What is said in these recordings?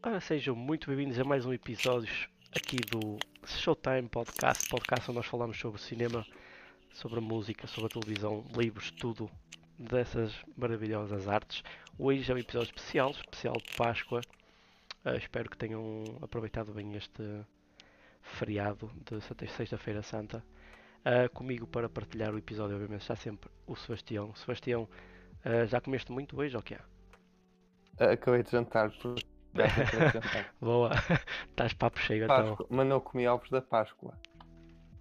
Ora, sejam muito bem-vindos a mais um episódio aqui do Showtime Podcast, podcast onde nós falamos sobre cinema, sobre música, sobre televisão, livros, tudo dessas maravilhosas artes. Hoje é um episódio especial, especial de Páscoa. Uh, espero que tenham aproveitado bem este feriado de Sexta-feira Santa. Uh, comigo para partilhar o episódio, obviamente, está sempre o Sebastião. Sebastião, uh, já comeste muito hoje ou é? Acabei de jantar, por... Boa, estás papo cheio Páscoa, então. Mas não comi ovos da Páscoa.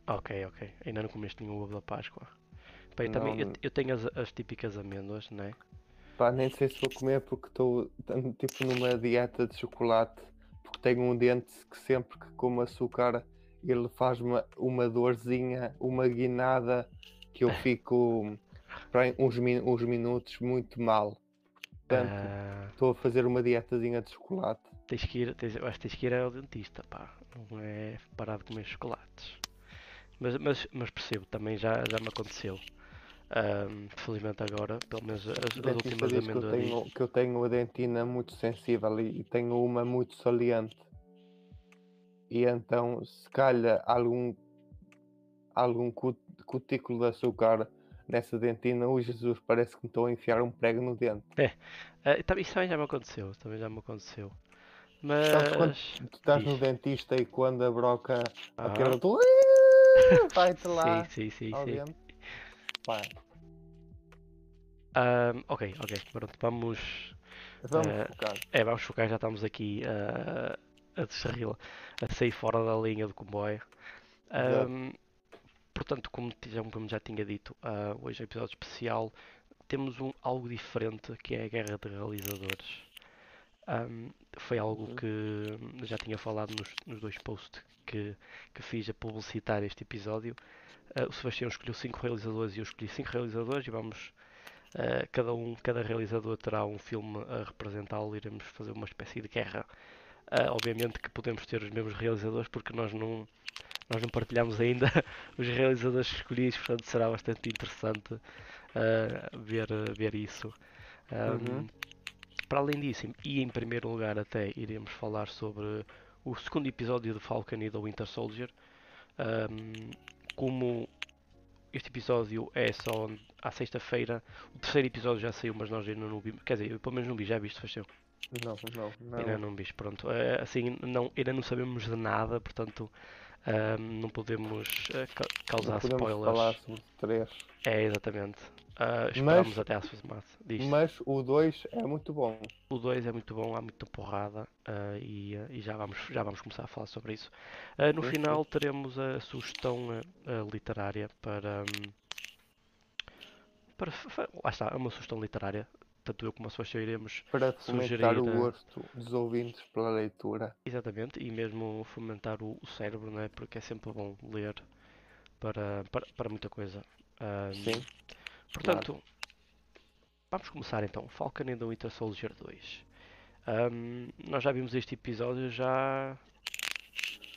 Ok, ok. Ainda não comeste nenhum ovo da Páscoa. Pá, eu, também, eu, Não. eu tenho as, as típicas amêndoas, não é? Pá, nem sei se vou comer porque estou tipo numa dieta de chocolate. Porque tenho um dente que sempre que como açúcar ele faz uma, uma dorzinha, uma guinada que eu fico uns, min- uns minutos muito mal. Portanto, Ah, estou a fazer uma dietazinha de chocolate. tens que ir, tens, acho que tens que ir ao dentista, pá. Não é parar de comer chocolates. Mas, mas, mas percebo, também já, já me aconteceu. Ahm, felizmente agora, pelo menos as, as últimas diz que eu, tenho, que eu tenho a dentina muito sensível e, e tenho uma muito saliente. E então, se calhar algum, algum cut- cutículo de açúcar nessa dentina, o Jesus parece que me estou a enfiar um prego no dente. Ah, também- isso também já me aconteceu, também já me aconteceu. Mas. Sabes quando tu estás no diz. dentista e quando a broca Aham. aquela tu vai-te lá Sim, sim, sim, sim. Pá, Ahm, ok, ok, pronto, vamos. vamos Eh, focar. É, vamos focar, já estamos aqui ah, a, desarrila, a sair fora da linha do comboio. Exato. Portanto, como, como já tinha dito, ah, hoje é um episódio especial. Temos um, algo diferente que é a guerra de realizadores. Ahm, foi algo Uhum. que já tinha falado nos, nos dois posts que, que fiz a publicitar este episódio. Ah, o Sebastião escolheu cinco realizadores e eu escolhi cinco realizadores e vamos Uh, cada um, cada realizador terá um filme a representá-lo, iremos fazer uma espécie de guerra. Uh, obviamente que podemos ter os mesmos realizadores porque nós não, nós não partilhamos ainda os realizadores escolhidos, portanto será bastante interessante uh, ver, ver isso. Um, Uhum. Para além disso, e em primeiro lugar até iremos falar sobre o segundo episódio de Falcon e da Winter Soldier. Um, como este episódio é só à sexta-feira. O terceiro episódio já saiu, mas nós ainda não vimos. Quer dizer, eu pelo menos não vi, já viste, Faxão? Não, não, não. Ainda não viste, pronto. Eh, assim, não, ainda não sabemos de nada, portanto, ahm, não podemos ca- causar Não podemos spoilers. falar sobre três. É, exatamente. Ah, esperamos Mas- até à semana. Diz. Mas o 2 é muito bom. O 2 é muito bom, há muita porrada ah, e, ah, e já, vamos, já vamos começar a falar sobre isso. No Sim, final teremos a sugestão literária para. hum, para lá está, é uma sugestão literária. Tanto eu como a Sebastião iremos, para fomentar Sugerir, o gosto dos ouvintes pela leitura. exatamente, e mesmo fomentar o, o cérebro, não é? Porque é sempre bom ler para, para, para muita coisa. Ah, Sim, Portanto, vamos começar então. Falcon and the Winter Soldier 2. Ahm, nós já vimos este episódio já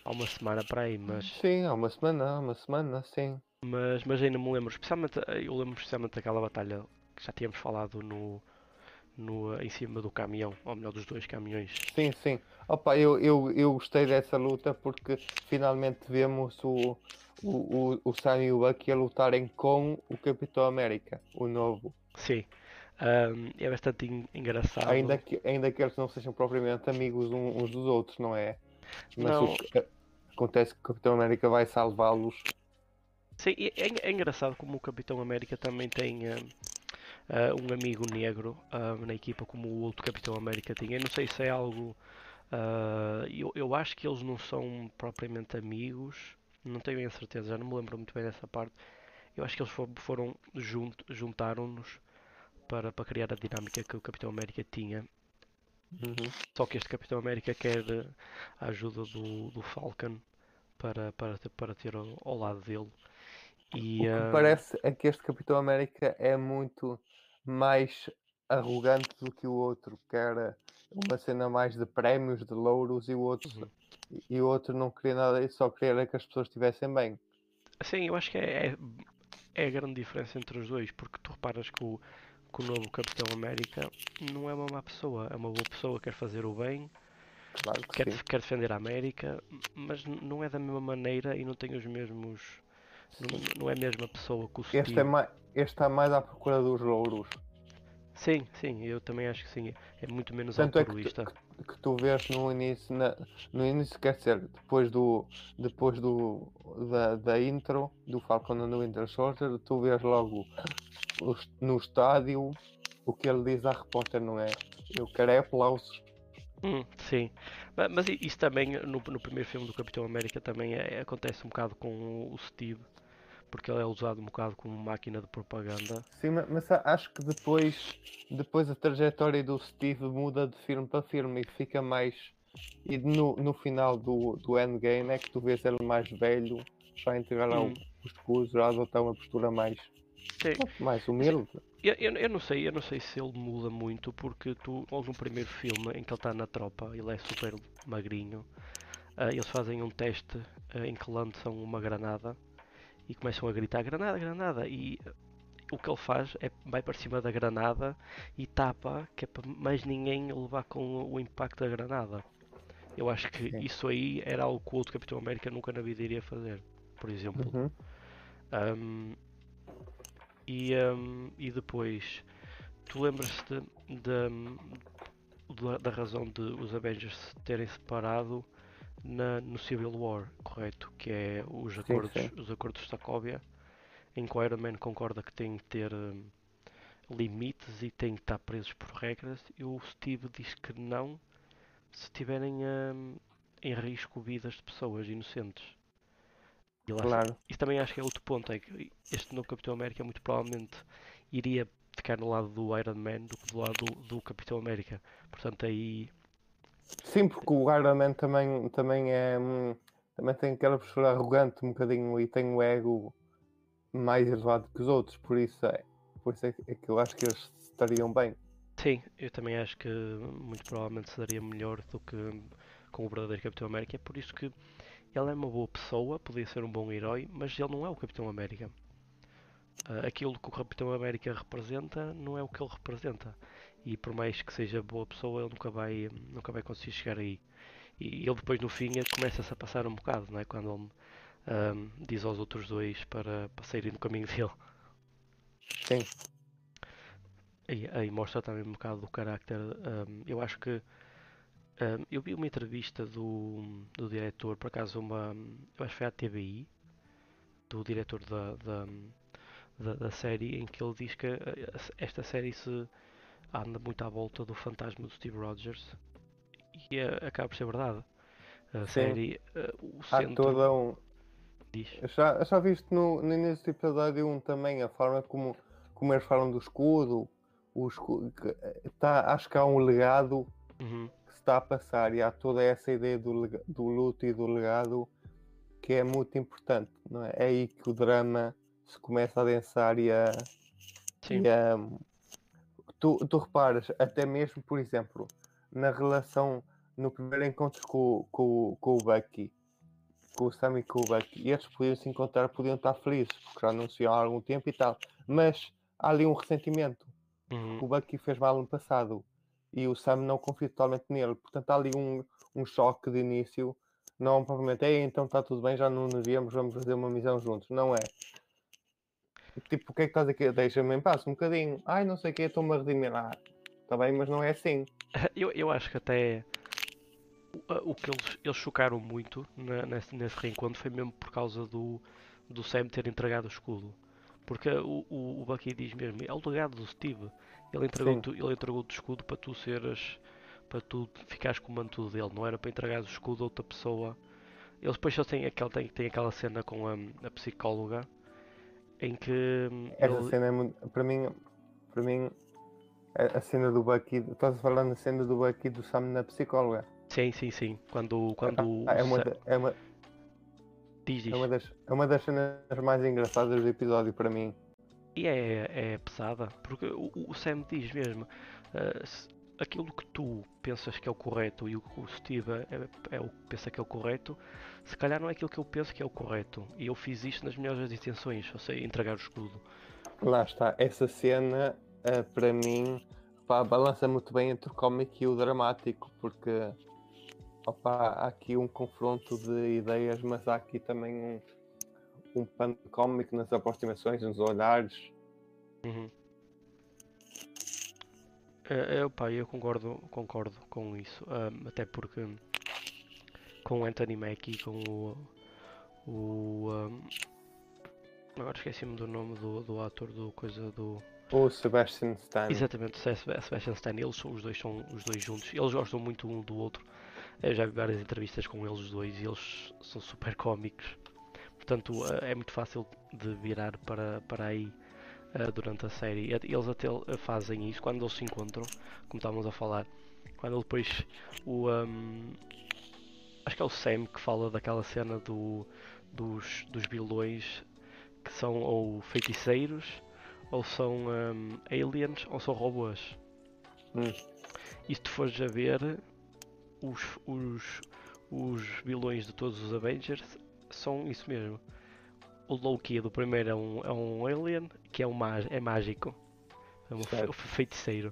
há uma semana para aí, mas, sim, há uma semana, há uma semana, sim. mas, mas ainda me lembro, especialmente, eu lembro especialmente daquela batalha que já tínhamos falado no, no, em cima do caminhão, ou melhor, dos dois caminhões. Sim, sim. Opa, eu, eu, eu gostei dessa luta porque finalmente vemos o, o, o, o Sam e o Bucky a lutarem com o Capitão América, o novo. Sim, ahm, é bastante en- engraçado. Ainda que, ainda que eles não sejam propriamente amigos um- uns dos outros, não é? Mas Não. que acontece que o Capitão América vai salvá-los. Sim, é, é engraçado como o Capitão América também tem ah, um amigo negro ah, na equipa, como o outro Capitão América tinha. Eu não sei se é algo. ah, eu, eu acho que eles não são propriamente amigos, não tenho a certeza, já não me lembro muito bem dessa parte. Eu acho que eles fo- foram junto, juntaram-nos para, para criar a dinâmica que o Capitão América tinha. Uhum. Só que este Capitão América quer eh, a ajuda do, do Falcon para, para, ter- para ter ao, ao lado dele. E, O que me parece é que este Capitão América é muito mais arrogante do que o outro, que era uma cena mais de prémios, de louros, e o outro, Uhum. e o outro não queria nada disso, só queria que as pessoas estivessem bem. Sim, eu acho que é, é, é a grande diferença entre os dois, porque tu reparas que o, que o novo Capitão América não é uma má pessoa, é uma boa pessoa, quer fazer o bem, claro que quer, quer defender a América, mas não é da mesma maneira e não tem os mesmos. Não, não é a mesma pessoa que o Steve. Este, é mais, este está mais à procura dos louros. Sim, sim, eu também acho que sim. É muito menos Tanto é que tu- altruísta. que tu vês no início, na- no início quer dizer, depois do depois do da, da intro do Falcon and the Winter Soldier, tu vês logo no estádio o que ele diz à repórter, não é? Eu quero é aplausos. Hum, sim, Ma- mas isso também no, no primeiro filme do Capitão América também é- acontece um bocado com o Steve, porque ele é usado um bocado como máquina de propaganda. Sim, ma- mas acho que depois depois a trajetória do Steve muda de filme para filme e fica mais e no, no final do, do Endgame é que tu vês ele mais velho já a entregar Hum. o escudo, já a adotar uma postura mais, Sim. mais humilde. Eu, eu, eu não sei, eu não sei se ele muda muito porque tu, logo no primeiro filme em que ele está na tropa, ele é super magrinho, ah, eles fazem um teste ah, em que lançam uma granada e começam a gritar granada, granada e o que ele faz é vai para cima da granada e tapa que é para mais ninguém levar com o impacto da granada. Eu acho que Sim. isso aí era algo que o outro Capitão América nunca na vida iria fazer, por exemplo. Uhum. Um, e, um, e depois, tu lembras-te de- da, da razão de os Avengers se terem separado na, no Civil War, correto? Que é os Sim, acordos, sim. os acordos de Sokovia, em que o Iron Man concorda que tem que ter um, limites e tem que estar presos por regras, e o Steve diz que não se tiverem um, em risco vidas de pessoas inocentes. E. Claro. Isso também acho que é outro ponto, é que este novo Capitão América muito provavelmente iria ficar no lado do Iron Man do que do lado do, do Capitão América. Portanto aí Sim, porque o Iron Man também, também é. hum, Também tem aquela postura arrogante um bocadinho e tem o ego mais elevado que os outros, por isso é, por isso é que é que eu acho que eles estariam bem. sim, eu também acho que muito provavelmente se daria melhor do que com o verdadeiro Capitão América. É por isso que ele é uma boa pessoa, podia ser um bom herói, mas ele não é o Capitão América. Ah, aquilo que o Capitão América representa não é o que ele representa. E por mais que seja boa pessoa, ele nunca vai, nunca vai conseguir chegar aí. E ele depois no fim começa-se a passar um bocado, não é? Quando ele ahm, diz aos outros dois para, para saírem do caminho dele. Sim, E aí mostra também um bocado do carácter. ahm, eu acho que ahm, eu vi uma entrevista do, do diretor, por acaso uma. Eu acho que foi à TVI, do diretor da, da, da, da série, em que ele diz que eh, esta série se anda muito à volta do fantasma do Steve Rogers e eh, acaba por ser verdade. A Sim. série, eh, o há centro toda um. diz. Já, já viste no, no início do episódio 1 também a forma como, como eles falam do escudo. O escudo eh, tá, acho que há um legado Uhum, que se está a passar e há toda essa ideia do, do luto e do legado que é muito importante, não é? É aí que o drama se começa a densar e a. E, a tu, tu reparas, até mesmo, por exemplo, na relação no primeiro encontro com, com, com o Bucky, com o Sam e com o Bucky, e eles podiam se encontrar, podiam estar felizes, porque já anunciam há algum tempo e tal, mas há ali um ressentimento Uhum, o Bucky fez mal no passado e o Sam não confia totalmente nele. Portanto, há ali um, um choque de início. Não propriamente, Ei, então está tudo bem, já não nos víamos, vamos fazer uma missão juntos. Não é. Tipo, o que é que estás aqui? Deixa-me em paz um bocadinho. Ai, não sei o que, estou-me a redimir. Ah, está bem, mas não é assim. Eu, eu acho que até o, que eles, eles chocaram muito na- nesse, nesse reencontro foi mesmo por causa do, do Sam ter entregado o escudo. Porque o, o, o Bucky diz mesmo, é o legado do Steve. Ele entregou Sim. ele entregou-te o escudo para tu seres, para tu ficares com o manto dele, não era para entregar o escudo a outra pessoa. Eles depois só têm aquela, têm, têm aquela cena com a, a psicóloga em que hum, Essa ele- cena é muito. Para mim, para mim, a, cena do Bucky. Estás a falar na cena do Bucky do Sam na psicóloga. sim, sim, sim, quando, quando Ah, é, uma, é, uma, diz, diz. é, uma das, é uma das cenas mais engraçadas do episódio para mim. E é, é pesada, porque o, o Sam diz mesmo, se- aquilo que tu pensas que é o correto e o que o Steve é, é o que pensa que é o correto, se calhar não é aquilo que eu penso que é o correto. E eu fiz isto nas melhores intenções, ou seja, entregar o escudo. Lá está, essa cena eh, para mim pá, balança muito bem entre o cómico e o dramático, porque Opa, há aqui um confronto de ideias, mas há aqui também um, um pano cómico nas aproximações, nos olhares. Uhum. É, é, pá, eu concordo, concordo com isso, um, até porque com o Anthony Mackie, com o, o um, agora esqueci-me do nome do, do ator do coisa do o Sebastian Stan. Exatamente, o Sebastian Stan, eles são os dois são os dois juntos, eles gostam muito um do outro. Eu já vi várias entrevistas com eles dois e eles são super cómicos. Portanto, é muito fácil de virar para, para aí uh, durante a série. Eles até fazem isso quando eles se encontram, como estávamos a falar. Quando depois o. Um, acho que é o Sam que fala daquela cena do, dos, dos vilões que são ou feiticeiros, ou são um, aliens, ou são robôs. Hum. E se tu fores a ver, os, os, os vilões de todos os Avengers são isso mesmo o Loki do primeiro é um, é um alien que é, um é mágico. É um feiticeiro.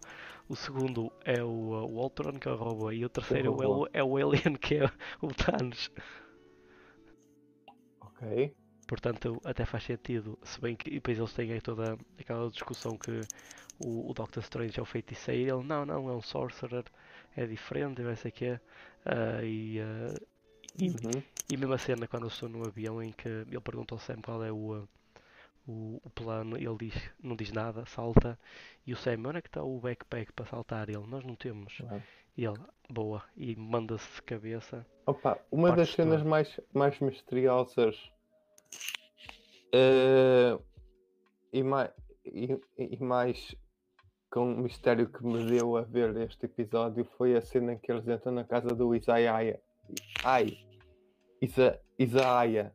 O segundo é o, o Ultron, que é o robô. E o terceiro o é, o, é o alien, que é o Thanos. Ok. Portanto, até faz sentido. Se bem que depois eles têm aí toda aquela discussão que o, o Doctor Strange é o feiticeiro. Ele, não, não, é um sorcerer. É diferente, vai ser que é. Uh, e, uh, e, uhum. e mesmo a cena quando eu estou no avião em que ele pergunta ao Sam qual é o, o, o plano, ele diz, não diz nada, salta, e o Sam, onde é que está o backpack para saltar? Ele, nós não temos. Uhum. E ele, boa, e manda-se de cabeça. Opa, uma das cenas mais, mais misteriosas uh, e, mais, e, e, mais com um mistério que me deu a ver este episódio foi a cena em que eles entram na casa do Isaiah. Ai, Isa, Isaia.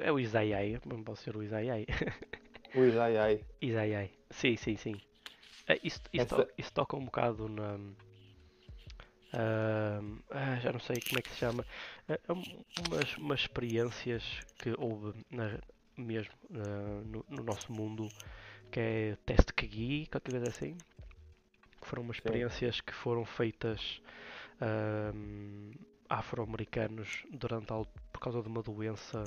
É o Isaiai, não pode ser o Isaiai. O Isaiai. Isaiai, sim, sim, sim. É, isso, isso, Essa... to, isso, toca um bocado na. Uh, já não sei como é que se chama. Uh, umas, umas experiências que houve na, mesmo uh, no, no, nosso mundo que é teste KGI, qualquer coisa assim. Foram umas experiências Sim. que foram feitas afro-americanos durante por causa de uma doença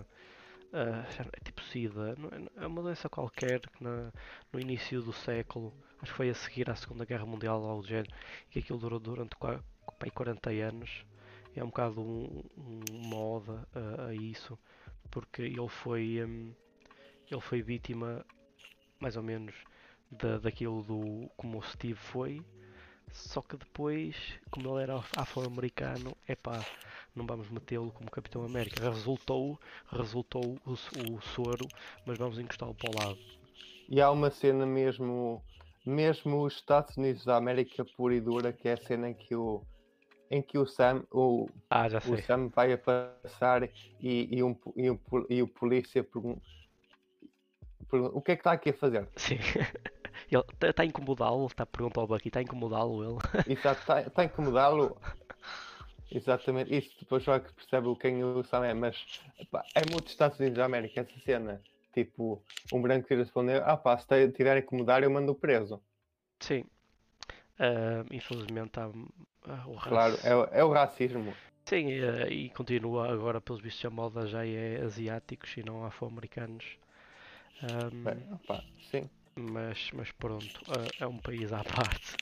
uh, é tipo SIDA, é, é uma doença qualquer que na, no início do século, acho que foi a seguir à Segunda Guerra Mundial algo do género, que aquilo durou durante 40 anos. É um bocado um, um moda uh, a isso, porque ele foi, um, ele foi vítima mais ou menos da, daquilo do como o Steve foi, só que depois, como ele era afro-americano, é pá, não vamos metê-lo como Capitão América. Resultou, resultou o, o soro, mas vamos encostá-lo para o lado. E há uma cena mesmo, mesmo os Estados Unidos da América pura e dura, que é a cena em que o, em que o Sam, o, ah, o Sam vai a passar e, e, um, e, um, e o polícia pergunta o que é que está aqui a fazer? Sim. Ele está tá a incomodá-lo, está a perguntar ao Bucky, está a incomodá-lo ele. Exato, está, está a incomodá-lo. Exatamente, isso depois só que percebe quem o Sam é, mas pá, é muito Estados Unidos da América essa cena. Tipo, um branco que responder, ah pá, se tiver a incomodar eu mando preso. Sim. Uh, infelizmente há uh, o racismo. Claro, é, é, o racismo. Sim, uh, e continua agora, pelos vistos, a moda já é asiáticos e não afro-americanos. Um, Bem, opa, sim mas, mas pronto, é um país à parte.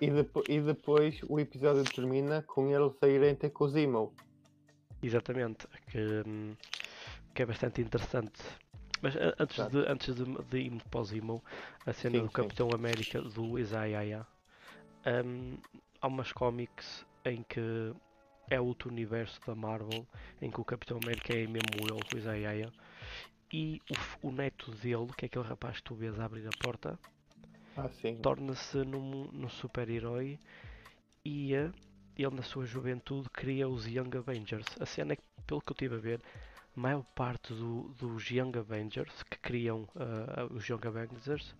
E, depo e depois o episódio termina com eles saírem ter com o Zemo. Exatamente, que, que é bastante interessante. Mas antes, de, antes de, de irmos para o Zemo, a cena sim, do sim. Capitão América do Isaiah, um, há umas cómics em que é outro universo da Marvel, em que o Capitão América é mesmo ele, o Isaiah, e o, o, neto dele, que é aquele rapaz que tu vês abrir a porta, ah, torna-se num, num super-herói e ele na sua juventude cria os Young Avengers. A cena é que, pelo que eu estive a ver, a maior parte do, dos Young Avengers que criam uh, os Young Avengers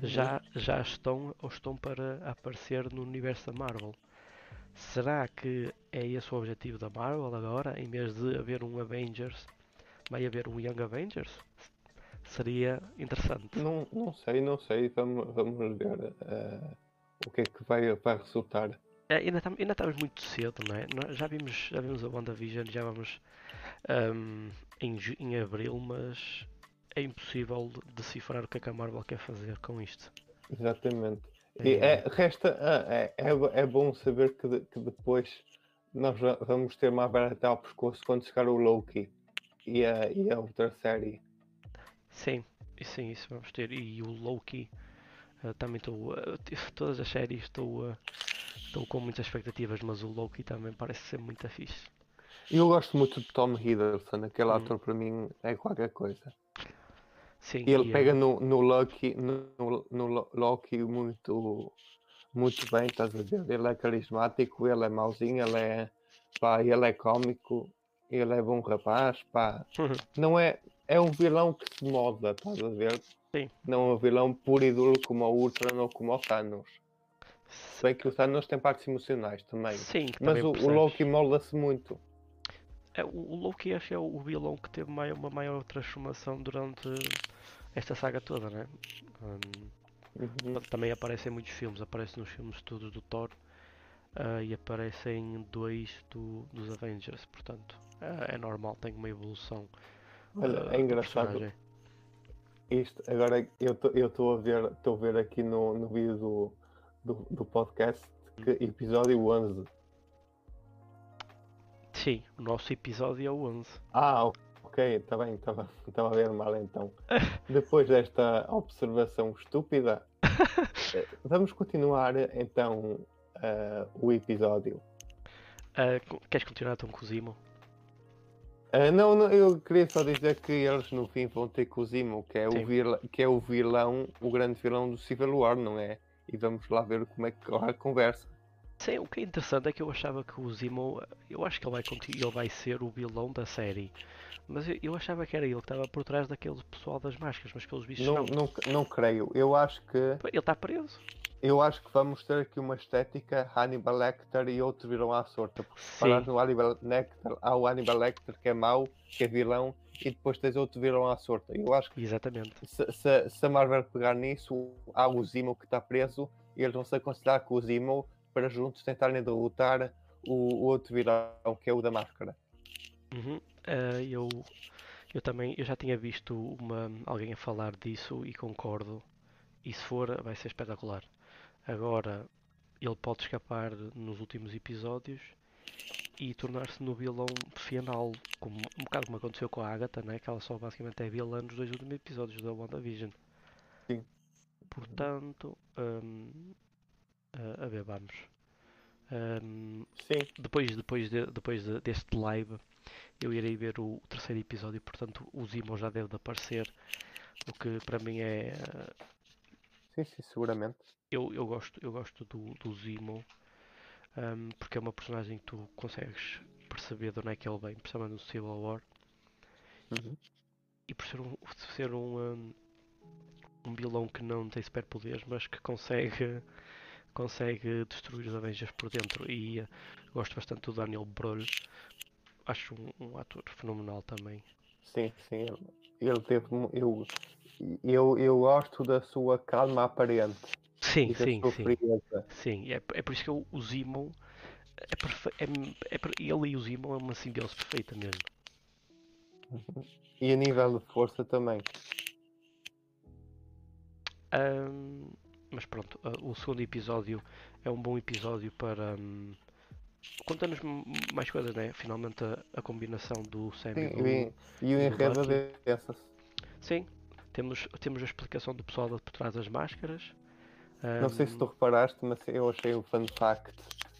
uhum. já, já estão ou estão para aparecer no universo da Marvel. Será que é esse o objetivo da Marvel agora, em vez de haver um Avengers vai haver um Young Avengers? Seria interessante. Não, não sei, não sei. Vamos, vamos ver uh, o que é que vai, vai resultar. É, ainda, tam- ainda estamos muito cedo, não é? Nós Já vimos, já vimos a WandaVision, já vamos ahm, em, ju- em abril, mas é impossível de- decifrar o que é que a Marvel quer fazer com isto. Exatamente. E é, resta, ah, é, é, é bom saber que, de- que depois nós va- vamos ter uma barata ao pescoço quando chegar o Loki e a, e a outra série. Sim, sim, isso vamos ter. E o Loki, ah, também estou. t- todas as séries estou, estou com muitas expectativas, mas o Loki também parece ser muito fixe. Eu gosto muito de Tom Hiddleston, aquele Hum. ator para mim é qualquer coisa. Sim, E ele e, ah, pega no, no Loki, no, no- no Lo- Loki muito, muito bem, estás a ver? Ele é carismático, ele é mauzinho, ele é, pá, ele é cómico, ele é bom rapaz, pá. Não é, é um vilão que se molda, estás a ver? Sim. Não é um vilão puro e duro como o Ultron ou como o Thanos. Se bem que o Thanos tem partes emocionais também. Sim, Mas também o, o. Loki molda-se muito. É, o o Loki acho que é o vilão que teve mai- uma maior transformação durante esta saga toda, né? Hum, Uhum. também aparece em muitos filmes, aparece nos filmes todos do Thor ah, e aparece em dois do- dos Avengers, portanto ah, é normal, tem uma evolução. Olha, ah, é do engraçado. Isto, agora eu estou a ver, estou a ver aqui no, no vídeo do, do, do podcast que episódio 11. Sim, o nosso episódio é o 11. Ah, ok, está bem, estava estava a ver mal então. Depois desta observação estúpida, eh, vamos continuar então eh, o episódio. Co- queres continuar então com o Zimo? Ah, não, não, eu queria só dizer que eles no fim vão ter com o Zimo, que é Sim. o, vilão, que é o vilão, o grande vilão do Civil War, não é? E vamos lá ver como é que corre a conversa. Sim, o que é interessante é que eu achava que o Zemo, eu acho que ele vai, ele vai ser o vilão da série. Mas eu, eu achava que era ele que estava por trás daquele pessoal das máscaras, mas pelos bichos Não, não. não, não creio. Eu acho que Ele está preso. Eu acho que vamos ter aqui uma estética Hannibal Lecter e outro vilão à sorte. Porque se no Hannibal Lecter, há o Hannibal Lecter que é mau, que é vilão, e depois tens outro vilão à sorte. Eu acho que exatamente. se, se, se a Marvel pegar nisso, há o Zemo que está preso e eles vão se aconselhar com o Zemo para juntos tentarem derrotar o, o outro vilão, que é o da máscara. Uhum. Ah, eu, eu também eu já tinha visto uma, alguém a falar disso e concordo. E se for, vai ser espetacular. Agora, ele pode escapar nos últimos episódios e tornar-se no vilão final, como, um bocado como aconteceu com a Agatha, né? que ela só basicamente é vilã nos dois últimos episódios da WandaVision. Sim. Portanto, hum, a, ver, vamos. Hum, Sim, depois, depois, de- depois de- deste live, eu irei ver o, terceiro episódio, portanto o Zimo já deve de aparecer, o que para mim é. Sim, sim, seguramente. Eu, eu gosto, eu gosto do, do Zimo, ahm, porque é uma personagem que tu consegues perceber de onde é que ele vem, principalmente no Civil War, Uhum. e por ser um, ser um, um vilão que não tem superpoderes, mas que consegue, consegue destruir os Avengers por dentro. E eh, gosto bastante do Daniel Brühl, acho um, um ator fenomenal também. Sim, sim. Ele, teve. Eu, eu, eu gosto da sua calma aparente Sim, e da sim, sua sim. Sim, é, é por isso que eu, o Zemo é, perfe... é, é ele e o Zemo é uma simbiose perfeita mesmo. E a nível de força também. Ahm, mas pronto, ah, o segundo episódio é um bom episódio para hum, conta-nos mais coisas, né? Finalmente a, a combinação do Sam Sim, e do. e, o do enredo dessas. Sim, temos, temos a explicação do pessoal por trás das máscaras. Não sei se tu reparaste, mas eu achei um fun fact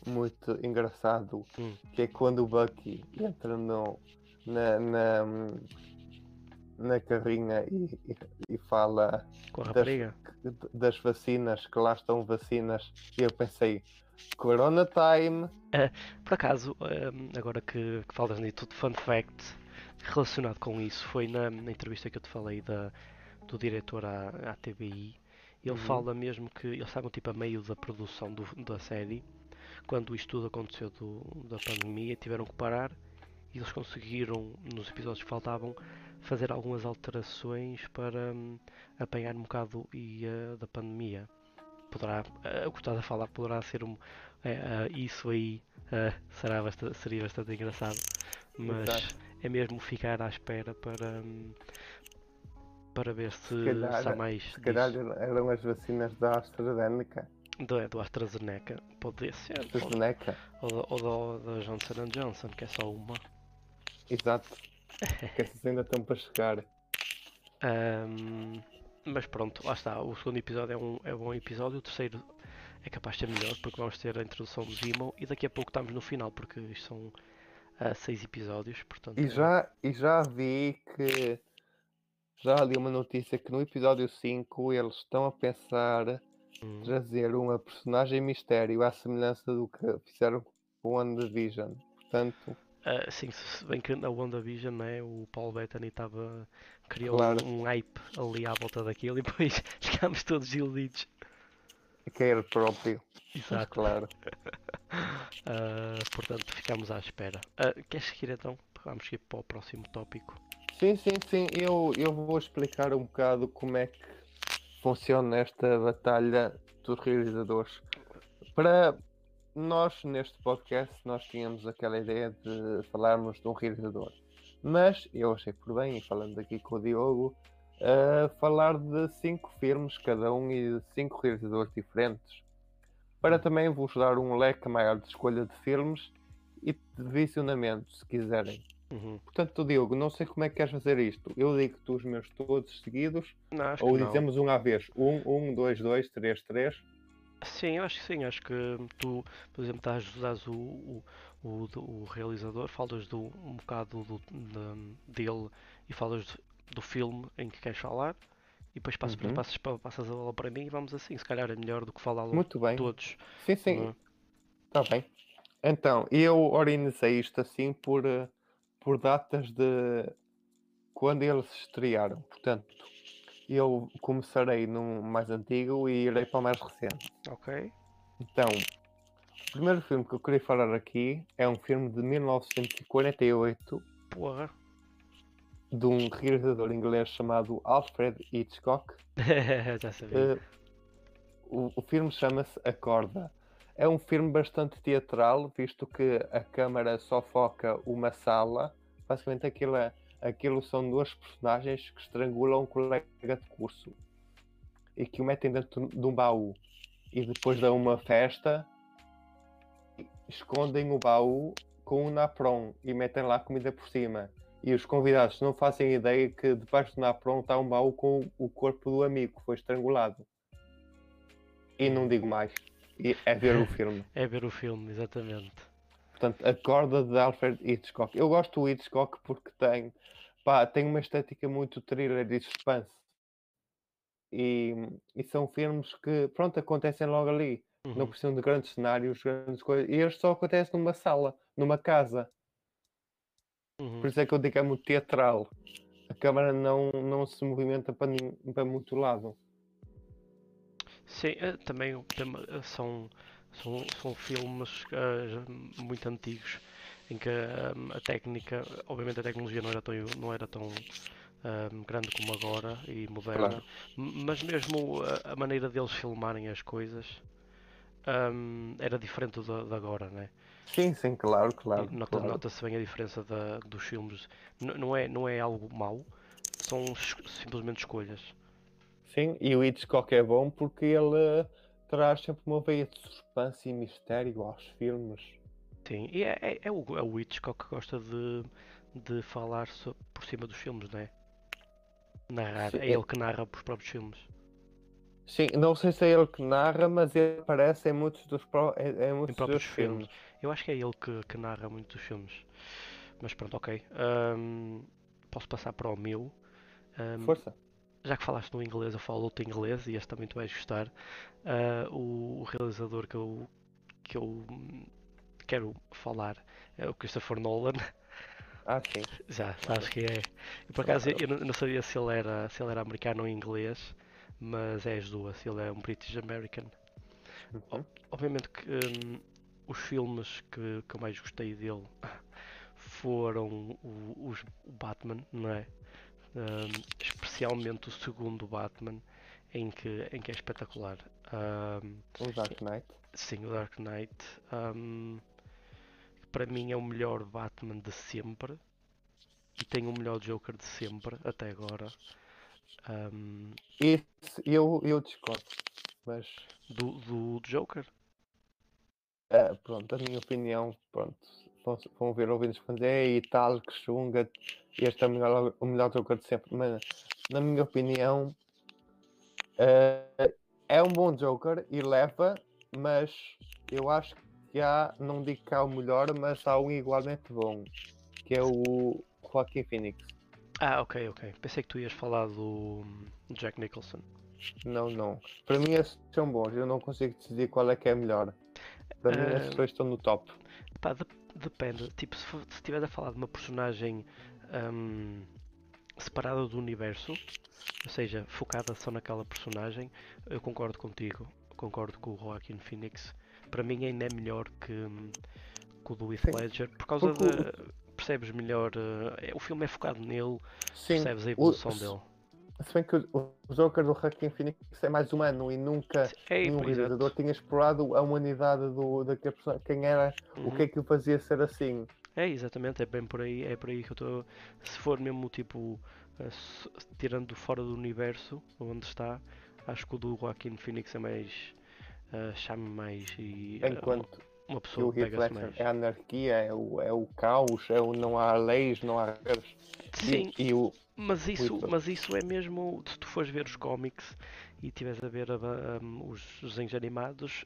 muito engraçado. Hum. Que é quando o Bucky entra no, na, na, na carrinha e, e, e fala das, das vacinas, que lá estão vacinas, e eu pensei, Corona Time. Por acaso, hum, agora que, que falas nisso, tudo fun fact relacionado com isso foi na, na entrevista que eu te falei da, do diretor à, à TVI. Ele Uhum. fala mesmo que eles estavam tipo a meio da produção do- da série, quando isto tudo aconteceu do- da pandemia, tiveram que parar e eles conseguiram, nos episódios que faltavam, fazer algumas alterações para hum, apanhar um bocado e, eh, da pandemia. poderá, uh, o que estás a falar poderá ser um, uh, isso aí será bastante, seria bastante engraçado, mas Exato. é mesmo ficar à espera para, um, para ver se, calhar, se há mais. Se calhar eram as vacinas da AstraZeneca. Do, do AstraZeneca, pode ser. AstraZeneca. Ou, ou, da Johnson Johnson, que é só uma. Exato. que essas ainda estão para chegar. Um, mas pronto, lá está. O segundo episódio é um, é um bom episódio. O terceiro é capaz de ser melhor porque vamos ter a introdução do Zemo e daqui a pouco estamos no final porque isto são uh, seis episódios. Portanto, e, é já, e já vi que já li uma notícia que no episódio 5 eles estão a pensar hum. trazer uma personagem mistério à semelhança do que fizeram com o WandaVision. Portanto. Uh, sim, se bem que na WandaVision né, o Paul Bettany estava criou claro. um, um, hype ali à volta daquilo e depois ficámos todos iludidos. Que é ele próprio. Exato. Claro. uh, portanto, ficamos à espera. Uh, queres seguir então? Vamos ir para o próximo tópico. Sim, sim, sim. Eu, eu vou explicar um bocado como é que funciona esta batalha dos realizadores. Para nós, neste podcast, nós tínhamos aquela ideia de falarmos de um realizador. Mas eu achei por bem, e falando aqui com o Diogo, uh, falar de cinco filmes, cada um e de cinco realizadores diferentes. Para também vos dar um leque maior de escolha de filmes e de visionamento, se quiserem. Uhum. Portanto, Diogo, não sei como é que queres fazer isto. Eu digo-te os meus todos seguidos, não, ou dizemos um à vez. Um, um, dois, dois, três, três. Sim, eu acho que sim. Acho que tu, por exemplo, estás o, o, o, o realizador, falas do, um bocado do, de, dele e falas do filme em que queres falar. E depois passas, uhum. passas, passas a bola para mim e vamos assim. Se calhar é melhor do que falar Muito bem. todos. Sim, sim. Está é? bem. Então, eu organizei isto assim por uh, por datas de quando eles estrearam. Portanto, eu começarei num mais antigo e irei para o mais recente. Ok. Então, o primeiro filme que eu queria falar aqui é um filme de 1948. Porra. De um realizador inglês chamado Alfred Hitchcock. Já sabia. Uh, o, o filme chama-se A Corda. É um filme bastante teatral, visto que a câmara só foca uma sala. Basicamente aquilo, é, aquilo são duas personagens que estrangulam um colega de curso e que o metem dentro de um baú. E depois dão uma festa, escondem o baú com um napron e metem lá comida por cima. E os convidados não fazem ideia que debaixo do napron está um baú com o corpo do amigo que foi estrangulado. E não digo mais. E é ver o filme. É ver o filme, exatamente. Portanto, a corda de Alfred Hitchcock. Eu gosto do Hitchcock porque tem, pá, tem uma estética muito thriller e suspense. E, e são filmes que, pronto, acontecem logo ali. Uhum. Não precisam de grandes cenários, grandes coisas. E eles só acontecem numa sala, numa casa. Uhum. Por isso é que eu digo que é muito teatral. A câmera não, não se movimenta para, para muito lado. Sim, eh, também eh, são, são, são filmes uh, muito antigos em que um, a técnica, obviamente a tecnologia não era tão, não era tão um, grande como agora e moderna, claro. mas mesmo a, a, maneira deles filmarem as coisas um, era diferente da de agora, né? Sim, sim, claro, claro. Nota-se claro. nota bem a diferença da, dos filmes. N não, é, não é algo mau, são simplesmente escolhas. Sim, e o Hitchcock é bom porque ele eh, traz sempre uma veia de suspense e mistério aos filmes. Sim, e é, é, é, o, é o Hitchcock que gosta de, de falar sobre, por cima dos filmes, não é? Narrar, Sim, é, é ele que narra os próprios filmes. Sim, não sei se é ele que narra, mas ele aparece em muitos dos, pro, em, em muitos dos filmes. filmes. Eu acho que é ele que, que narra muitos filmes. Mas pronto, ok. Um, posso passar para o meu. Um, Força já que falaste no inglês, eu falo outro inglês e este também tu vais gostar. Uh, o, o, realizador que eu, que eu quero falar é o Christopher Nolan. Ah, sim. Já, sabes que é. Por acaso eu não, sabia se ele, era, se ele era americano ou inglês, mas é as duas. Ele é um British American. Uhum. Obviamente que um, os filmes que, que eu mais gostei dele foram o, os Batman, não é? Especialmente o segundo Batman, em que, em que é espetacular. Um, O Dark Knight. sim, o Dark Knight. um, para mim é o melhor Batman de sempre. E tem o melhor Joker de sempre, até agora. Um, Esse eu, eu discordo. Mas do, do Joker. ah, pronto, a minha opinião, pronto. Vão, vão ver ouvintes é e tal, que chunga. Este é o melhor, o melhor jogador de sempre. Mas na minha opinião ah, é um bom Joker e leva, mas eu acho que há, não digo que há o melhor, mas há um igualmente bom, que é o Joaquin Phoenix. Ah, ok, ok. Pensei que tu ias falar do Jack Nicholson. Não, não. Para mim esses são bons, eu não consigo decidir qual é que é melhor. Para mim esses dois estão no top. Pá, de- depende. Tipo, se, for, se estiver a falar de uma personagem hum, separada do universo, ou seja, focada só naquela personagem, eu concordo contigo. Concordo com o Joaquin Phoenix. Para mim ainda é melhor que, que o do Heath Ledger, por causa porque de. Percebes melhor. é- o filme é focado nele, Sim, percebes a o- evolução se- dele. se bem que o, o Joker do Joaquin Phoenix é mais humano e nunca É, nenhum realizador tinha explorado a humanidade do, daquela pessoa, quem era, o Uhum. que é que o fazia ser assim. É, exatamente, é bem por aí, é por aí que eu estou. Se for mesmo tipo, eh, tirando fora do universo onde está, acho que o do Joaquin Phoenix é mais. eh, chama mais e uma, Enquanto uma que pessoa pega-se Ledger mais. é a anarquia, é o, é o caos, é o não há leis, não há regras. Sim, E, e o, mas isso, mas isso é mesmo. Se tu fores ver os cómics e estiveres a ver um, os desenhos animados,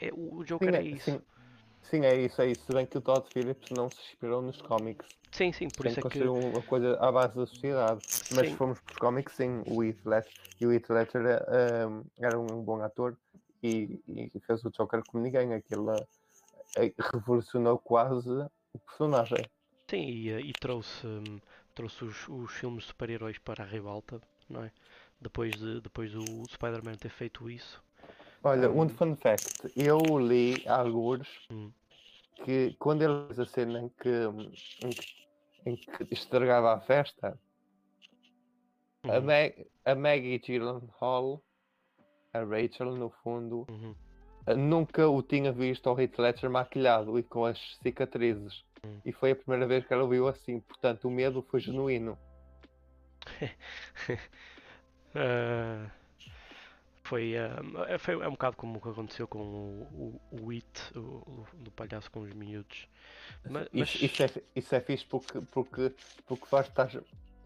é, o o Joker sim, é, é, isso. sim, sim, é isso, é isso. Se bem que o Todd Phillips não se inspirou nos cómics. Sim, sim, por Tem isso que é que. uma coisa à base da sociedade. Mas Sim, se formos por cómics, sim, o Heath Ledger, e o Heath Ledger eh, um, era um bom ator e, e fez o Joker como ninguém. Aquilo eh, revolucionou quase o personagem. sim e, eh, e trouxe, hum, trouxe os, os filmes de super-heróis para a ribalta, não é? Depois, de, depois do Spider-Man ter feito isso. Olha, um fun fact, eu li alguns Hum. que quando ele fez a cena em que, em que, em que estragava a festa, a, Uhum, Mag, a Maggie Gyllenhaal, a Rachel no fundo, uhum. Uh, nunca o tinha visto ao Heath Ledger maquilhado e com as cicatrizes. Hum. E foi a primeira vez que ela o viu assim, portanto o medo foi genuíno. Ah, foi, ah, é- foi é um bocado como o que aconteceu com o, o, o It, o, o- do palhaço com os miúdos. Ma- Mas, Isso, isso, é, isso é fixe porque, porque, porque faz,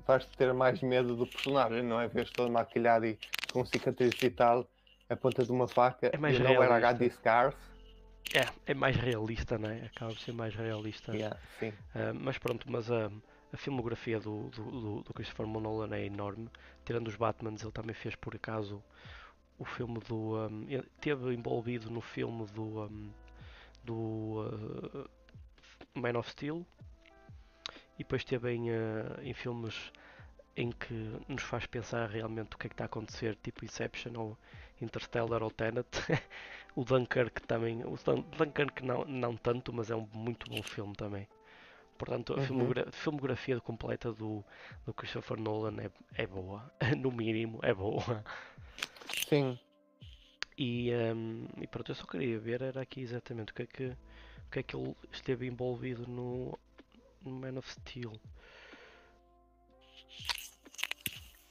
faz ter mais medo do personagem, não é? Vês todo maquilhado e com cicatrizes e tal, a ponta de uma faca, É mais e não era. Gandhi Scarf. é, é mais realista, não é? Acaba por ser mais realista. Yeah, sim. Ah, mas pronto, mas a, a filmografia do, do, do- do Christopher Nolan é enorme. Tirando os Batmans, ele também fez por acaso o filme do. um, esteve envolvido no filme do. um, do uh, Man of Steel. E depois esteve em, uh, em filmes em que nos faz pensar realmente o que é que está a acontecer, tipo Inception ou Interstellar ou Tenet. o Dunkirk também. O Dun- Dunkirk não, não tanto, mas é um muito bom filme também. Portanto, a Uhum. filmogra- filmografia completa do, do Christopher Nolan é, é boa. No mínimo, é boa. Sim. E, ehm, e pronto, eu só queria ver era aqui exatamente o que é que, o que, é que ele esteve envolvido no, no Man of Steel.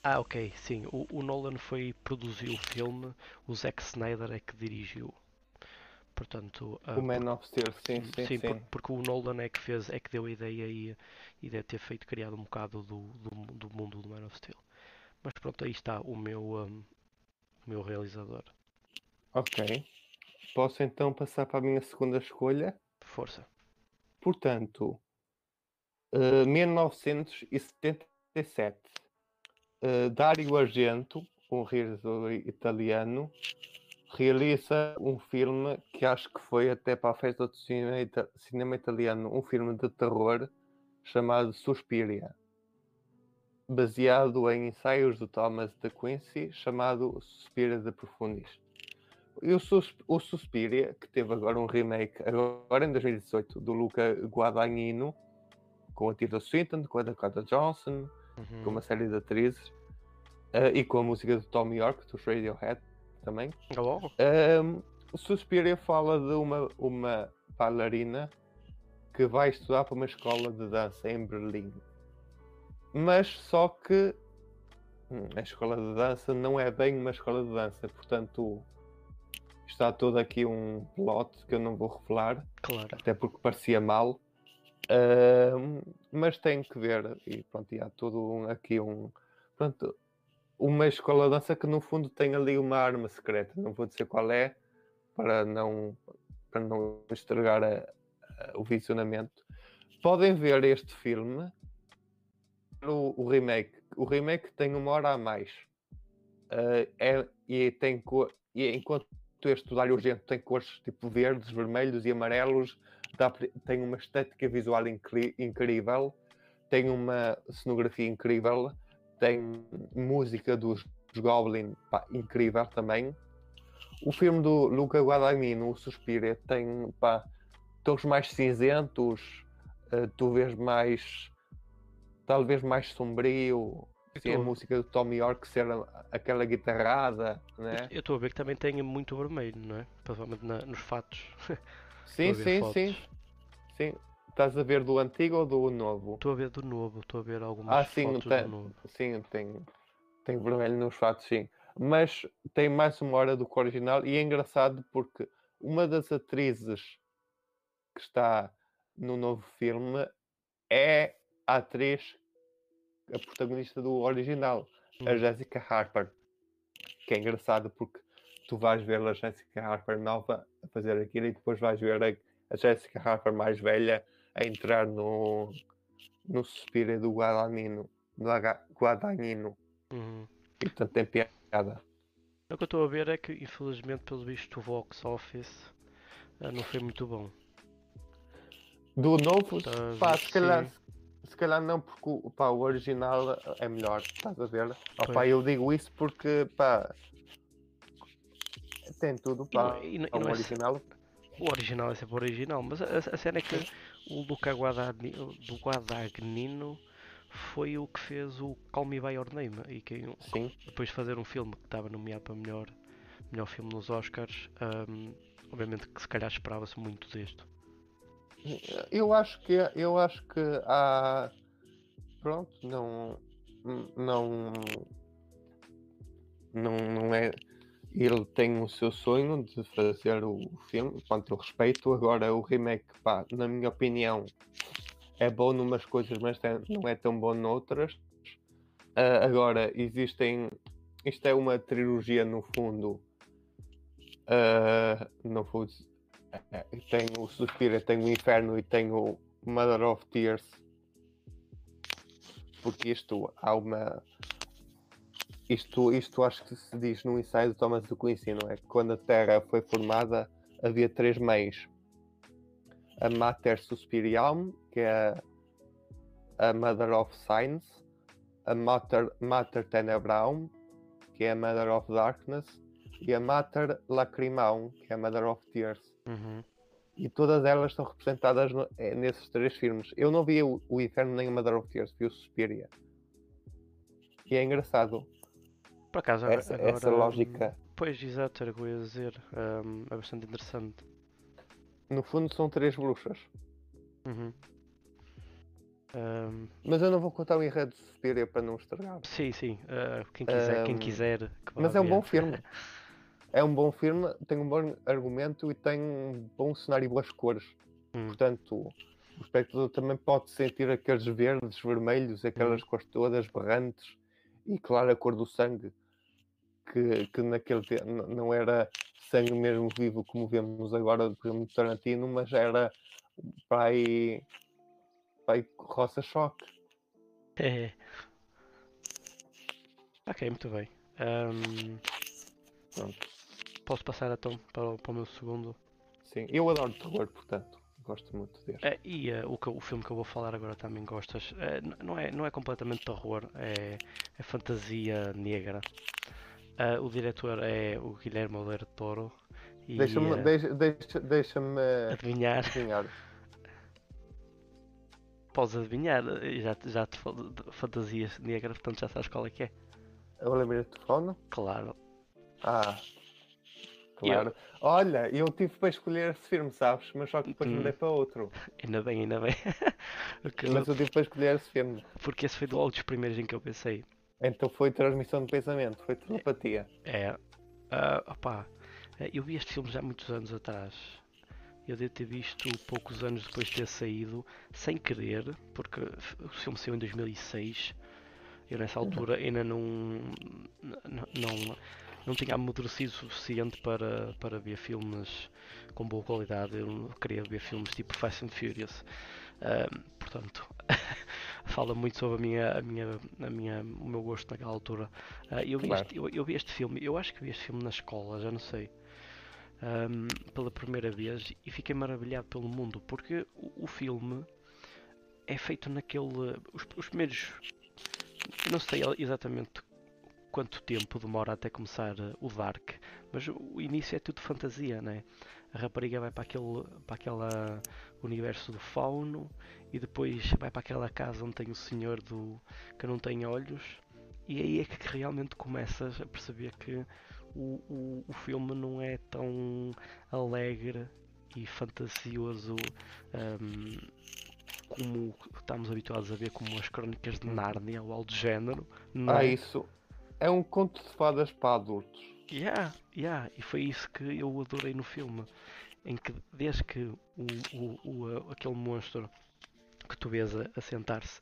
Ah, ok, sim. O, o Nolan foi produziu o filme, o Zack Snyder é que dirigiu. Portanto, ah, O Man of Steel, sim, sim, sim. por- porque o Nolan é que fez, é que deu a ideia e, e deve ter feito criado um bocado do, do, do mundo do Man of Steel. Mas pronto, aí está o meu, um, meu realizador. Ok. Posso então passar para a minha segunda escolha? Força. Portanto, eh, 1977, eh, Dario Argento, um realizador italiano, realiza um filme que acho que foi até para a festa do cinema, cinema italiano, um filme de terror chamado Suspiria, baseado em ensaios do Thomas de Quincy, chamado Suspiria de Profundis. E o, Sus o Suspiria, que teve agora um remake, agora em 2018, do Luca Guadagnino, com a Tilda Swinton, com a Dakota Johnson, com Uhum. uma série de atrizes. Uh, e com a música do Tom York, do Radiohead também. Oh. Um, Suspiria fala de uma, uma bailarina que vai estudar para uma escola de dança em Berlim. Mas só que hum, a escola de dança não é bem uma escola de dança, portanto está todo aqui um plot que eu não vou revelar, Claro. até porque parecia mal. Ahm, mas tem que ver, e pronto, e há todo um- aqui um. Pronto, uma escola de dança que no fundo tem ali uma arma secreta, não vou dizer qual é, para não, para não estragar a- a- o visionamento. Podem ver este filme, o, o remake. O remake tem uma hora a mais. Ah, é, e tem cor, e enquanto este Dario Argento tem cores tipo verdes, vermelhos e amarelos, dá tem uma estética visual incri- incrível, tem uma cenografia incrível, tem música dos Goblin pá, incrível também. O filme do Luca Guadagnino, o Suspira, tem pá, tons mais cinzentos, eh, tu vês mais talvez mais sombrio, sem a música do Tom York ser aquela guitarrada, né? Eu estou a ver que também tem muito vermelho, não é? Principalmente na- nos fatos. Sim, sim, fotos. sim. Sim. Estás a ver do antigo ou do novo? Estou a ver do novo, estou a ver algumas Ah, sim, fotos tem, do novo. sim, tem, tem vermelho nos fatos, sim. Mas tem mais uma hora do que o original e é engraçado porque uma das atrizes que está no novo filme é a atriz, a protagonista do original, a Hum. Jessica Harper. Que é engraçado porque tu vais ver a Jessica Harper nova a fazer aquilo e depois vais ver a, a Jessica Harper mais velha a entrar no, no Suspiro do Guadagnino. Do Aga- Guadagnino. Uhum. E portanto tem piada. O que eu estou a ver é que, infelizmente, pelo visto, o Vox Office ah, não foi muito bom. Do novo, a pá, se calhar. Se calhar não, porque o, pá, o original é melhor, estás a ver? Pois. eu digo isso porque pá, tem tudo, E não pá. é- e não- e o é se- original. O original é sempre o original, mas a, a cena é que o Luca Guadagni- do Guadagnino foi o que fez o Call Me By Your Name e quem, Sim. depois de fazer um filme que estava nomeado para melhor, melhor filme nos Oscars, ahm, obviamente que se calhar esperava-se muito deste. Eu acho que eu acho que há pronto, não não não, não é ele tem o seu sonho de fazer o filme, quanto eu respeito, agora o remake, pá, na minha opinião, é bom numas coisas, mas tem- não é tão bom noutras. Ah, agora, existem. Isto é uma trilogia no fundo. Ah, não vou é, tem o Suspira, tem o Inferno e tem o Mother of Tears. Porque isto há uma. Isto, isto acho que se diz no ensaio do Thomas de Quincy, não é? Que Quando a Terra foi formada, havia três mães: a Mater Suspirium, que é a Mother of Science, a Mater, Mater Tenebraum, que é a Mother of Darkness, e a Mater Lacrimaum, que é a Mother of Tears. Uhum. E todas elas estão representadas no- eh, nesses três filmes. Eu não vi o, o Inferno nem o Mother of Tears, vi o Suspiria. E é engraçado Por acaso, essa, agora, essa lógica. Pois, exato, era o que eu ia dizer. ahm, é bastante interessante. No fundo são três bruxas. Uhum. Ahm, Mas eu não vou contar o enredo de Suspiria para não estragar. sim, sim. ah, quem quiser, quem Ahm, quiser que Mas é um bom filme. É um bom filme, tem um bom argumento e tem um bom cenário e boas cores. Hum. Portanto, o espectador também pode sentir aqueles verdes, vermelhos, aquelas cores todas berrantes e claro a cor do sangue, que, que naquele tempo não era sangue mesmo vivo como vemos agora por exemplo, no Tarantino, mas era para aí roça-choque. É. Ok, muito bem. Ahm, Pronto. Posso passar então para o, para o meu segundo. Sim, eu adoro terror, portanto, gosto muito deste. É, e eh, o, o filme que eu vou falar agora também gostas. Eh, não, é, não é completamente terror, é, é fantasia negra. Ah, o diretor é o Guilherme del Toro. Deixa-me eh, deixa, deixa, deixa-me adivinhar, adivinhar. podes adivinhar, eh, já, te- já te falo de fantasias negras, portanto já sabes qual é que é. O Labirinto do Fauno? Claro. Ah, claro. Olha, eu tive para escolher esse filme, sabes? Mas só que depois Hum. mudei para outro. Ainda bem, ainda bem. Mas eu tive para escolher esse filme. Porque esse foi logo dos primeiros em que eu pensei. Então foi transmissão de pensamento, foi telepatia. É. opá, eh, eu vi este filme já há muitos anos atrás. Eu devo ter visto poucos anos depois de ter saído, sem querer, porque o filme saiu em 2006. Eu nessa altura ainda não, não, não, não tinha amadurecido o suficiente para, para ver filmes com boa qualidade. Eu não queria ver filmes tipo Fast and Furious. Ah, portanto, fala muito sobre a minha, a minha, a minha, o meu gosto naquela altura. Ah, eu, vi Claro. este, eu, eu vi este filme, eu acho que vi este filme na escola, já não sei, ahm, pela primeira vez e fiquei maravilhado pelo mundo, porque o, o filme é feito naquele. Os, os primeiros. Não sei exatamente quanto tempo demora até começar eh, o Dark, mas o, início é tudo fantasia, né? A rapariga vai para aquele para aquela universo do fauno e depois vai para aquela casa onde tem o senhor do que não tem olhos e aí é que realmente começas a perceber que o, o, o filme não é tão alegre e fantasioso ahm, como estamos habituados a ver como as crónicas de Nárnia ou algo do género. não Ah, isso. É um conto de fadas para adultos. Yeah, yeah, e foi isso que eu adorei no filme. Em que desde que o, o, o, aquele monstro que tu vês a, a sentar-se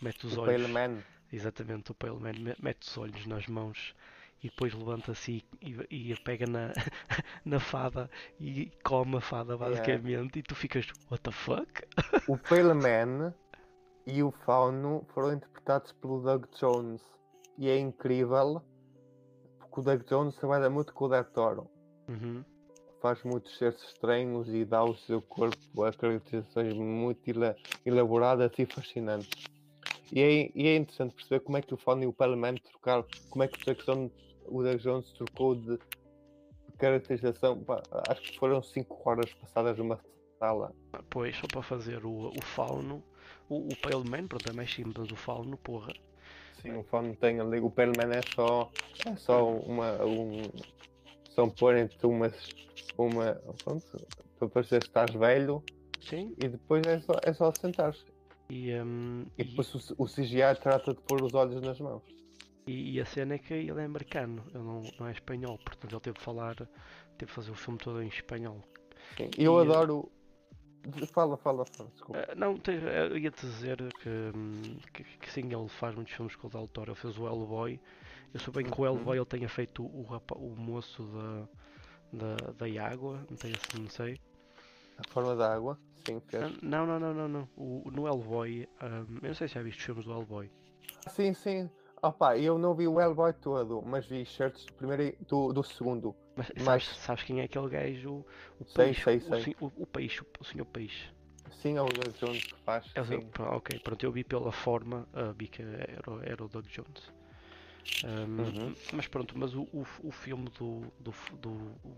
mete os O olhos. Pale Man. Exatamente, o Pale Man me- mete os olhos nas mãos e depois levanta-se e, e, e pega na, na fada e come a fada basicamente e tu ficas what the fuck? O Pale Man e o Fauno foram interpretados pelo Doug Jones. E é incrível porque o Doug Jones trabalha muito com o Del Toro. Uhum. Faz muitos seres estranhos e dá ao seu corpo a caracterizações muito ela- elaboradas e fascinantes. E é, e é interessante perceber como é que o Fauno e o Pale Man trocaram, como é que o Doug Jones, o Jones trocou de caracterização. Pá, acho que foram 5 horas passadas numa sala. Pois, só para fazer o, o fauno, o, o Pale Man, pronto, é mais simples, o fauno, porra. Sim, o fone tem ali, o Paleman é só, é só uma, um, são pôr entre umas, uma, pronto, para parecer que estás velho Sim, e depois é só, é só sentar-se. e, hum, E e- depois o, o CGI trata de pôr os olhos nas mãos. E, e a cena é que ele é americano, ele não, não é espanhol, portanto ele teve de falar, teve de fazer o filme todo em espanhol. Sim, e eu E, eh, adoro. Fala, fala, fala, desculpa. Ah, não, te- eu ia-te dizer que, hum, que, que sim, ele faz muitos filmes com o Del Toro, ele fez o Hellboy. Eu sou bem que o Uhum. Hellboy ele tenha feito o, rapa- o moço da, da, da água, não, tenho, assim, não sei. A forma da água, sim, fez. Não, não, não, não, não. O, no Hellboy, hum, eu não sei se já viste filmes do Hellboy. Sim, sim. Opa, eu não vi o Hellboy todo, mas vi certos do primeiro e do, do segundo. Mas Mas- sabes, sabes quem é aquele gajo? O Sei, peixe, sei, o, sei. sen- o, o peixe, o senhor peixe. Sim, é o Doug Jones que faz. É o- ok, pronto, eu vi pela forma, ah, vi que era, o- era o Doug Jones. Ahm, Uhum. Mas pronto, mas o, o, o filme do, do, do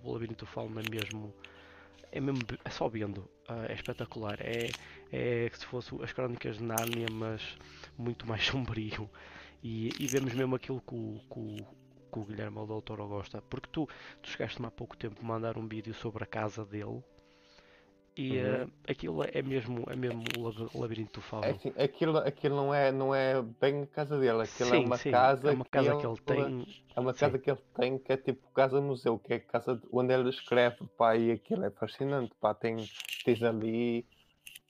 o Labirinto do Fauno é mesmo. É, mesmo, é só vendo, ah, é espetacular. É, é que se fosse as crónicas de Nárnia, mas muito mais sombrio. E, e vemos mesmo aquilo que o, que o, que o Guilherme Del Toro gosta. Porque tu, tu chegaste-me há pouco tempo a mandar um vídeo sobre a casa dele. E Uhum. ah, aquilo é mesmo, é mesmo o lab- o Labirinto do Fauno. É assim, aquilo, aquilo não, é, não é bem a casa dele, aquilo é Sim, uma sim, casa, é uma casa que ele tem. É uma sim. casa que ele tem que é tipo casa museu, que é a casa de- onde ele escreve, pá, e aquilo é fascinante, pá, tem, tens ali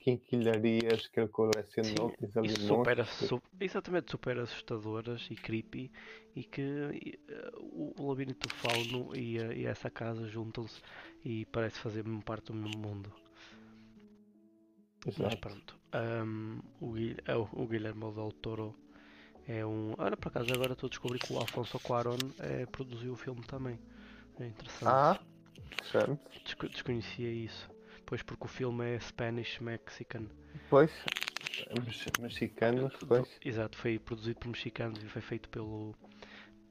quinquilharias que ele colecionou, Sim, tens ali E super, su- exatamente super assustadoras e creepy e que e, eh, o, labirinto do fauno e, eh, e essa casa juntam-se e parece fazer mesmo parte do mesmo mundo. Mas Exato. pronto. ahm, o, Gui- é o, o Guilherme Del Toro é um. Olha, por acaso agora estou a descobrir que o Alfonso Cuarón é, produziu o filme também. É interessante. Ah, desconhecia isso. Pois porque o filme é Spanish Mexican. Pois, mex- mexicanos, pois. Exato, foi produzido por mexicanos e foi feito pelo.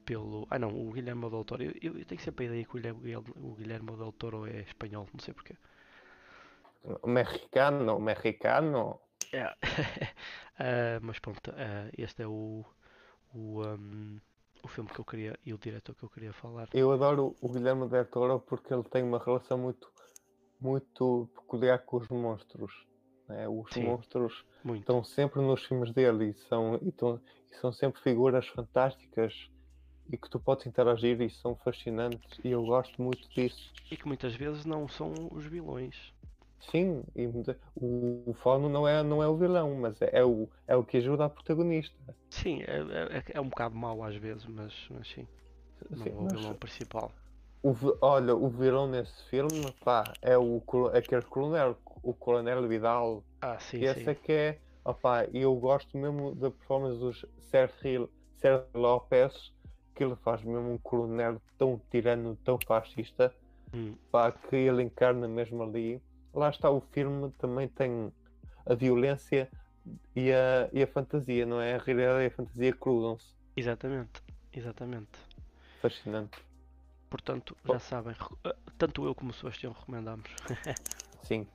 pelo ah não, o Guilherme Del Toro. Eu, eu- eu tenho sempre a ideia que o Guilherme, o Guilherme Del Toro é espanhol, não sei porquê. Mexicano, mexicano. É. Ah, mas pronto, ah, este é o. o, ahm, o filme que eu queria e o diretor que eu queria falar. Eu adoro o Guilherme Del Toro porque ele tem uma relação muito, muito peculiar com os monstros. né? Os Sim. monstros Muito. estão sempre nos filmes dele e são, e tão- e são sempre figuras fantásticas e que tu podes interagir e são fascinantes e eu gosto muito disso. E que muitas vezes não são os vilões. Sim, e o, o Fauno não é, não é o vilão, mas é, é o, é o que ajuda a protagonista. Sim, é, é, é um bocado mau às vezes, mas, mas sim. Não Sim, é o mas vilão principal. O olha, o vilão nesse filme pá, é o, aquele coronel, o Coronel Vidal. Ah, sim, E esse sim. é que é, opá, e eu gosto mesmo da performance do Sérgio Sérgio Lopes, que ele faz mesmo um coronel tão tirano, tão fascista, Hum, pá, que ele encarna mesmo ali. Lá está, o filme também tem a violência e a, e a fantasia, não é? A realidade e a fantasia cruzam-se. exatamente, exatamente. Fascinante. Portanto, já sabem, reco- ah, tanto eu como o Sebastião recomendamos. Sim,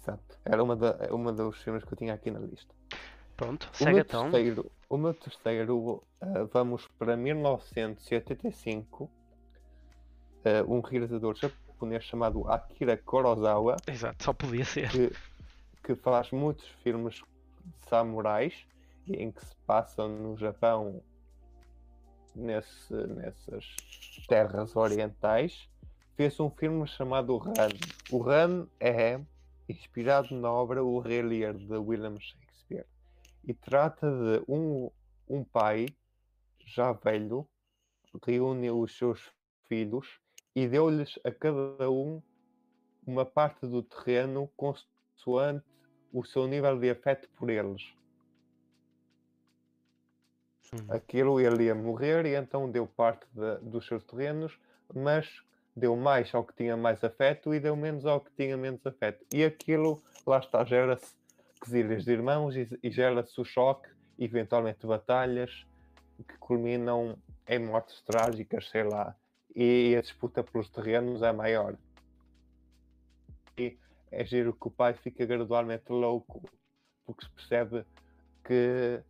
exato. Era uma, da, uma dos filmes que eu tinha aqui na lista. Pronto, O segue meu então. terceiro, o meu terceiro ah, vamos para 1985. ah, um realizador japonês chamado Akira Kurosawa, Exato, só podia ser. que, que faz muitos filmes de samurais em que se passam no Japão nesse, nessas terras orientais. Fez um filme chamado Ran. O Ran é inspirado na obra O Rei Lear de William Shakespeare e trata de um, um pai já velho reúne os seus filhos e deu-lhes a cada um uma parte do terreno consoante o seu nível de afeto por eles. Hum, Aquilo ele ia morrer e então deu parte da- dos seus terrenos, mas deu mais ao que tinha mais afeto e deu menos ao que tinha menos afeto. E aquilo, lá está, gera-se quesilhas de irmãos e, e gera-se o choque, eventualmente batalhas que culminam em mortes trágicas, sei lá. E a disputa pelos terrenos é maior. E é giro que o pai fica gradualmente louco, porque se percebe que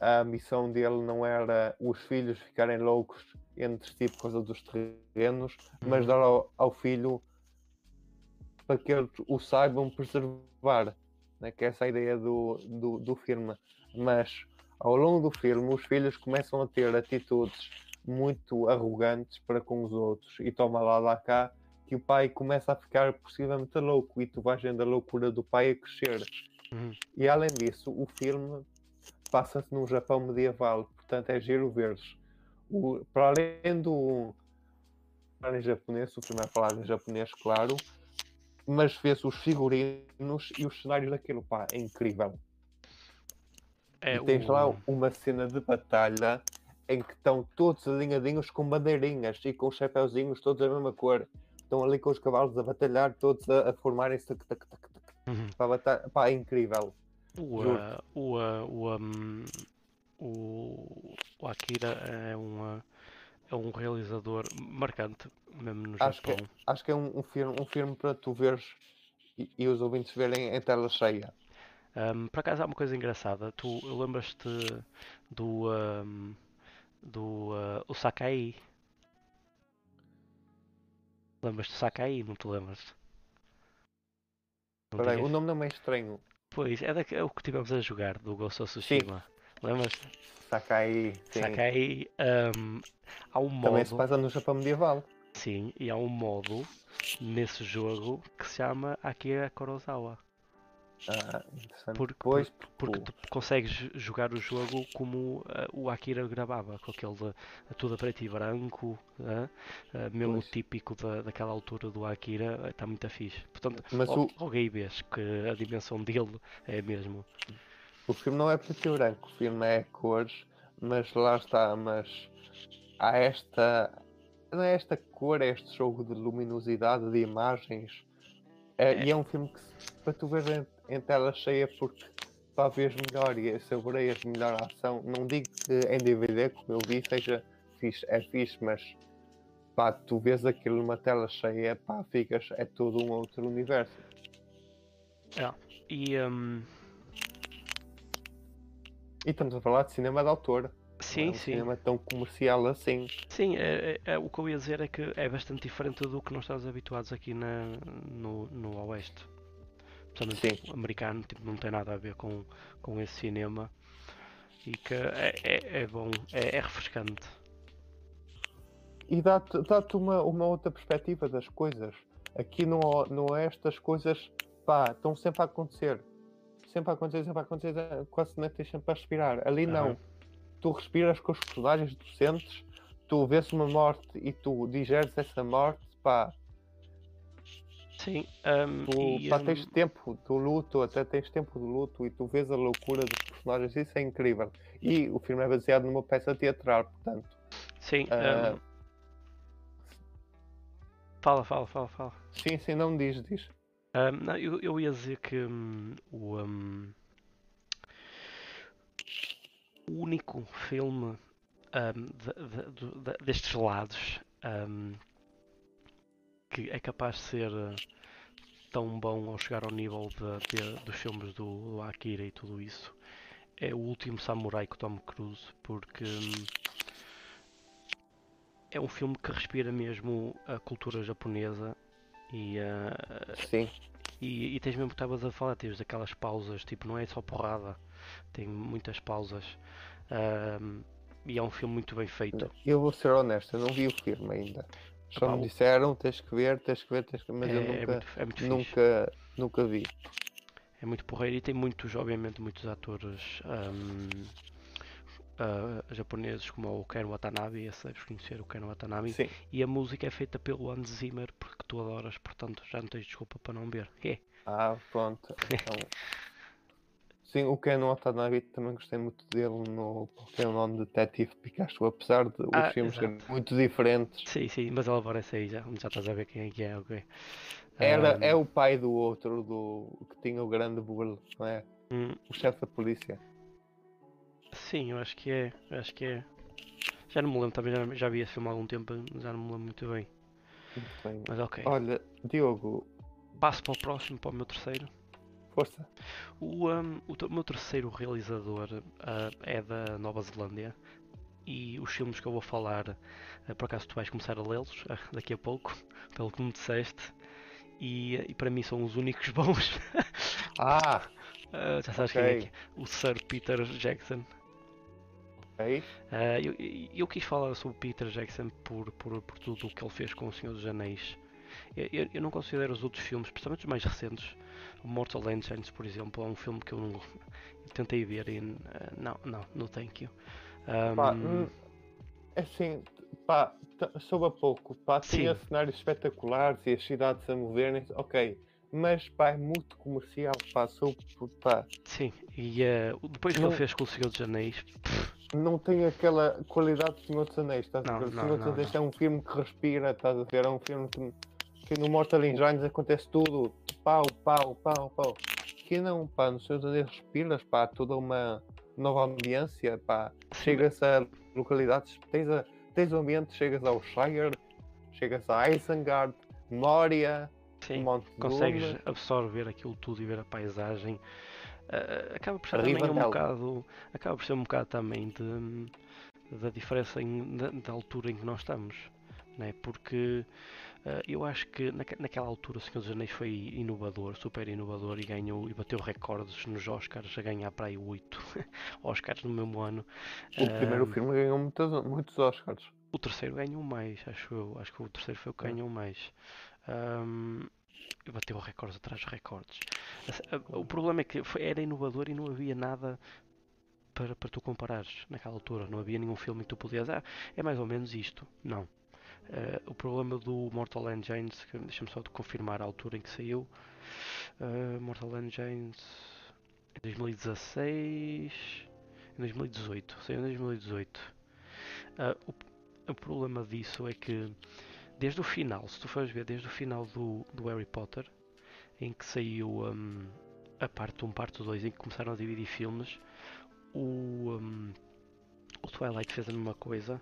a missão dele não era os filhos ficarem loucos entre si por causa dos terrenos, mas Uhum. dar ao, ao filho para que eles o saibam preservar, né? que essa é a ideia do, do, do filme. Mas ao longo do filme, os filhos começam a ter atitudes muito arrogantes para com os outros e toma lá lá cá que o pai começa a ficar possivelmente louco e tu vais vendo a loucura do pai a crescer. Uhum. E além disso, o filme passa-se num Japão medieval, portanto é giro ver-se. O- Para além do falar em japonês, o filme é falado em japonês, claro, mas vê-se os figurinos e os cenários daquilo, pá, é incrível. É e tens o- lá uma cena de batalha em que estão todos alinhadinhos com bandeirinhas e com chapéuzinhos todos da mesma cor. Estão ali com os cavalos a batalhar, todos a, a formarem-se Uhum. para a batalha. Pá, é incrível. O, ah, o, ah, o, um, o, o Akira é um, ah, é um realizador marcante, mesmo no Acho que- Japão. Acho que é um, um filme, um filme para tu veres e, e os ouvintes verem em tela cheia. Um, por acaso há uma coisa engraçada. Tu lembras-te do, um, do ah, o Sakai? Lembras-te do Sakai? Não te lembras? Não Espera aí, tinhas? o nome não é estranho. Pois, é, daque- é o que tivemos a jogar do Ghost of Tsushima. Lembras-te? Sakai, sim. Sakai, um, há um Também se modo, passa no Japão medieval. sim, e há um modo nesse jogo que se chama Akira Kurosawa. Ah, interessante. Por- Pois, Porque tu consegues jogar o jogo como ah, o Akira gravava, com aquele de, tudo a preto e branco, ah, ah, mesmo Pois. típico da, daquela altura do Akira, está muito fixe. Portanto, Mas o- aí vês que a dimensão dele é mesmo. O filme não é preto e branco, o filme é cores, mas lá está, mas há esta. Não é esta cor, é este jogo de luminosidade, de imagens. É, É. E é um filme que para tu ver em, tela cheia porque para ver melhor e saboreias melhor a ação. Não digo que em DVD, como eu vi, seja fixe, é fixe, mas pá, tu vês aquilo numa tela cheia, pá, ficas, é todo um outro universo. E hum, E estamos a falar de cinema de autor. Sim, não é um sim. cinema tão comercial assim. Sim, é, é- é- o que eu ia dizer é que é bastante diferente do que nós estamos habituados aqui na, no, no Oeste. Principalmente Sim. americano, tipo, não tem nada a ver com, com esse cinema. E que é, é, é bom, é, é refrescante. E dá-te dá-te uma, uma outra perspectiva das coisas. Aqui no, O- no Oeste as coisas pá, estão sempre a acontecer. Sempre a acontecer, sempre a acontecer, eh, quase nem tens sempre a respirar. Ali não. Tu respiras com os personagens, tu sentes, tu vês uma morte e tu digeres essa morte, pá, Sim, ahm, tu pá, ahm, tens tempo do luto, até tens tempo do luto e tu vês a loucura dos personagens, isso é incrível. E o filme é baseado numa peça teatral, portanto. sim, ah, ahm, fala, fala, fala, fala. Sim, sim, não diz, diz. Não, eu, eu ia dizer que o, o único filme de- de- de- destes lados que é capaz de ser eh, tão bom ao chegar ao nível de- de- dos filmes do, do Akira e tudo isso é o último Samurai com Tom Cruise porque hum, é um filme que respira mesmo a cultura japonesa e ah, Sim. e, e tens mesmo que estavas a falar, tens aquelas pausas, tipo, não é só porrada, tem muitas pausas. ahm, e é um filme muito bem feito. Eu vou ser honesto, eu não vi o filme ainda. Só me disseram, tens que ver, tens que ver, tens que ver, mas é, eu é nunca, muito, é muito nunca, nunca vi. É muito porreiro e tem muitos, obviamente, muitos atores ahm, ah, japoneses como o Ken Watanabe, esse deves conhecer o Ken Watanabe. Sim. E a música é feita pelo Hans Zimmer, porque tu adoras, portanto já não tens desculpa para não ver. É, Ah, pronto. Então... Sim, o Ken Watanabe também gostei muito dele no Pokémon Detective Pikachu, apesar de os Ah, filmes serem muito diferentes. sim, sim, mas ele aparece aí já, já estás a ver quem é que é, ok. Era, Ahm, é o pai do outro, do que tinha o grande bull, não é? hum, O chefe da polícia. Sim, eu acho que é. Eu acho que é. Já não me lembro, também já, já vi esse filme há algum tempo, já não me lembro muito bem. Muito bem. Mas ok. Olha, Diogo, Passo para o próximo, para o meu terceiro. Força. O, um, o, meu terceiro realizador ah, é da Nova Zelândia. E os filmes que eu vou falar, ah, por acaso tu vais começar a lê-los ah, daqui a pouco, pelo que me disseste. E, e para mim são os únicos bons. Ah, já sabes quem é que é? O Sir Peter Jackson. eu, eu- eu quis falar sobre Peter Jackson por, por, por tudo o que ele fez com O Senhor dos Anéis. Eu, eu- não considero os outros filmes, principalmente os mais recentes, o Mortal Engines, por exemplo, é um filme que eu não eu tentei ver e ah, não, não, no thank you. Pá, Ahm, hum, assim, pá, soube a pouco, pá, tinha Sim. cenários espetaculares e as cidades a moverem-se, ok, mas pá, é muito comercial, pá, soube, pá, sim, e o- depois que Não- ele fez com O Senhor dos Anéis, não tem aquela qualidade do Senhor dos Anéis, estás a ver? O Senhor dos não, Anéis é um filme que respira, estás a ver? É um filme que, que no Mortal Engines acontece tudo, pau, pau, pau, pau. Aqui não, pá, no Senhor dos Anéis respiras, pá, toda uma nova ambiência, pá, chegas a localidades, tens, a, tens o ambiente, chegas ao Shire, chegas a Isengard, Moria, sim, consegues absorver aquilo tudo e ver a paisagem. Ah, acaba por ser A também um bocado, acaba por ser um bocado também de, da diferença em- da, da altura em que nós estamos, né? Porque ah, eu acho que naque- naquela altura o Senhor dos Anéis foi inovador, super inovador e ganhou e bateu recordes nos Oscars a ganhar para aí 8 Oscars no mesmo ano. o primeiro Ahm, filme ganhou muitos, muitos Oscars. o terceiro ganhou mais, acho eu. Acho que o terceiro foi o que É. ganhou mais. Ahm, e bateu recordes atrás de recordes. O problema é que foi- era inovador e não havia nada para, para tu comparares naquela altura. Não havia nenhum filme que tu podias. Ah, é mais ou menos isto. Não. Ah, o problema do Mortal Engines, deixa-me só de confirmar a altura em que saiu. Ah, Mortal Engines em 2016. Em 2018. Saiu em 2018. Ah, o, o problema disso é que desde o final, se tu fores ver, desde o final do, do Harry Potter, em que saiu hum, a parte 1, parte 2, em que começaram a dividir filmes, o, hum, o Twilight fez a mesma coisa,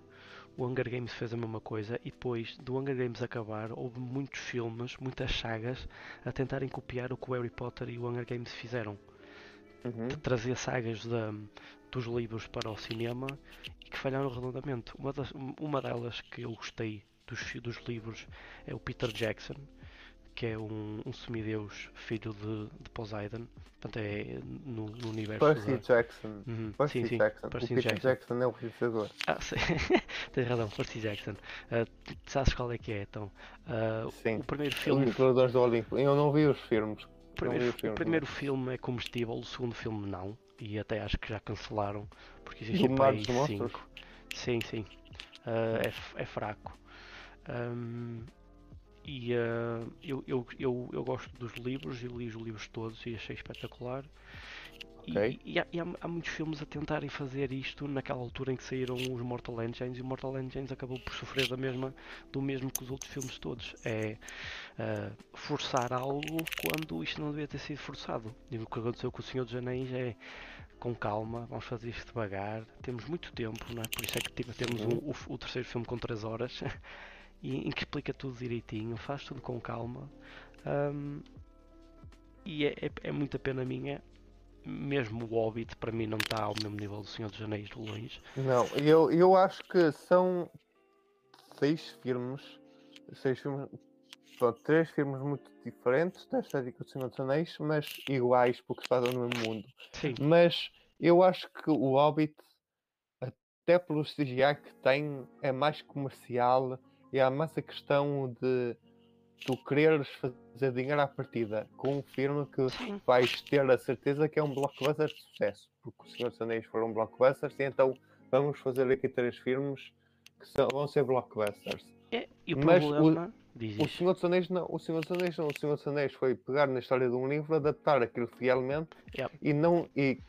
o Hunger Games fez a mesma coisa, e depois do Hunger Games acabar, houve muitos filmes, muitas sagas, a tentarem copiar o que o Harry Potter e o Hunger Games fizeram Uhum. de trazer sagas da, dos livros para o cinema e que falharam redondamente. Uma, das, uma delas que eu gostei dos, dos livros é o Peter Jackson, que é um, um semideus filho de, de Poseidon. Portanto, é no, no universo. Percy da... Jackson. Uhum, Percy sim, sim. Jackson. Percy o Peter Jackson. Jackson. é o realizador. Ah, sim. Tens razão, Percy Jackson. Uh, tu sabes qual é que é, então? Uh, Sim. o primeiro Os filme Imperadores do Olimpo. Eu não vi os filmes. O primeiro, os filmes. o primeiro filme é comestível, o segundo filme não. E até acho que já cancelaram. Porque existem para aí cinco. Sim, sim. Ah, é, é fraco. Ahm, e ah, eu, eu, eu, eu gosto dos livros, eu li os livros todos e achei espetacular. E- Ok. E, há, e há, há muitos filmes a tentarem fazer isto naquela altura em que saíram os Mortal Engines e o Mortal Engines acabou por sofrer da mesma, do mesmo que os outros filmes todos. É ah, forçar algo quando isto não devia ter sido forçado. E o que aconteceu com o Senhor dos Anéis é com calma, vamos fazer isto devagar. Temos muito tempo, não é? Por isso é que tipo, temos um- o, o terceiro filme com 3 horas e, em que explica tudo direitinho, faz tudo com calma. Ahm, e é, é, é muita pena minha. Mesmo o Hobbit para mim não está ao mesmo nível do Senhor dos Anéis de longe. Não, eu, eu acho que são seis filmes. Seis filmes. Pronto, três filmes muito diferentes da estética do Senhor dos Anéis, mas iguais porque se passam no mesmo mundo. Sim, Mas eu acho que o Hobbit, até pelo CGI que tem, é mais comercial e há mais a questão de tu quereres fazer dinheiro à partida com um filme que sim. vais ter a certeza que é um blockbuster de sucesso, porque o Senhor dos Anéis foram blockbusters e então vamos fazer aqui três filmes que são- vão ser blockbusters. É, e o Mas o- problema. O isso. Senhor dos Anéis não, o Senhor dos Anéis não, o Senhor dos Anéis foi pegar na história de um livro, adaptar aquilo fielmente Yep. e não e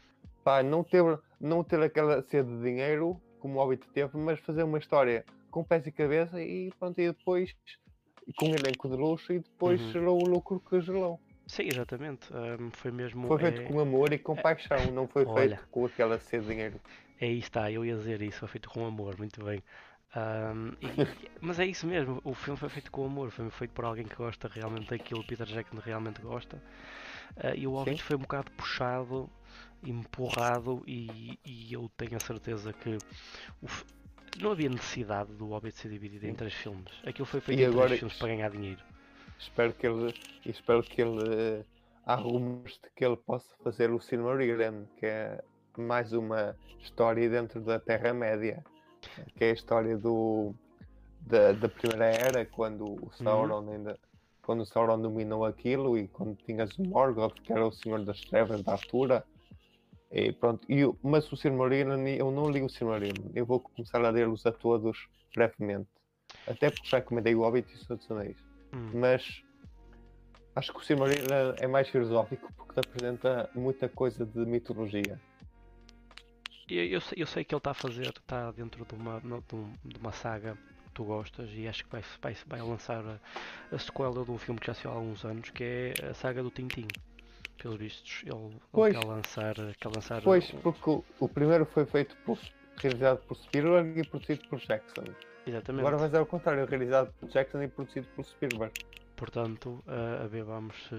pá, não ter não ter aquela sede de dinheiro como o Hobbit teve, mas fazer uma história com pés e cabeça e pronto, e depois com um elenco de luxo e depois Uhum. gerou o lucro que gerou. Sim, exatamente. ahm, foi mesmo. Foi feito é- com amor e com paixão, não foi Olha. feito com aquela sede de dinheiro. Aí está, eu ia dizer isso, foi feito com amor, muito bem. Ahm, e- mas é isso mesmo, o filme foi feito com amor, foi feito por alguém que gosta realmente daquilo, Peter Jackson realmente gosta. Ah, e o Hobbit foi um bocado puxado, empurrado, e, e eu tenho a certeza que o não havia necessidade do Hobbit ser dividido em três filmes. Aquilo foi feito E em agora- três filmes para ganhar dinheiro. Espero que ele espero que ele eh, há rumores de que ele possa fazer o Silmarillion, que é mais uma história dentro da Terra-média, que é a história do da, da primeira era, quando o Sauron ainda quando o Sauron dominou aquilo e quando tinhas o Morgoth, que era o Senhor das Trevas da altura. E pronto, e, mas o Silmarillion, eu não li o Silmarillion, eu vou começar a ler-os a todos brevemente. Até porque já encomendei o Hobbit e o Senhor dos Anéis Hum. mas acho que o Silmarillion é mais filosófico porque apresenta muita coisa de mitologia. Eu, eu sei, eu sei que ele está a fazer, está dentro de uma, de, um- uma saga que tu gostas e acho que vai, vai, vai lançar a, a sequela de um filme que já saiu há alguns anos, que é a saga do Tintin. Pelos vistos, ele, ele Pois. quer lançar, quer lançar Pois, porque o, o primeiro foi feito por, realizado por Spielberg e produzido por Jackson. exatamente. Agora vai ser ao contrário, realizado por Jackson e produzido por Spielberg. Portanto, a, a ver vamos se,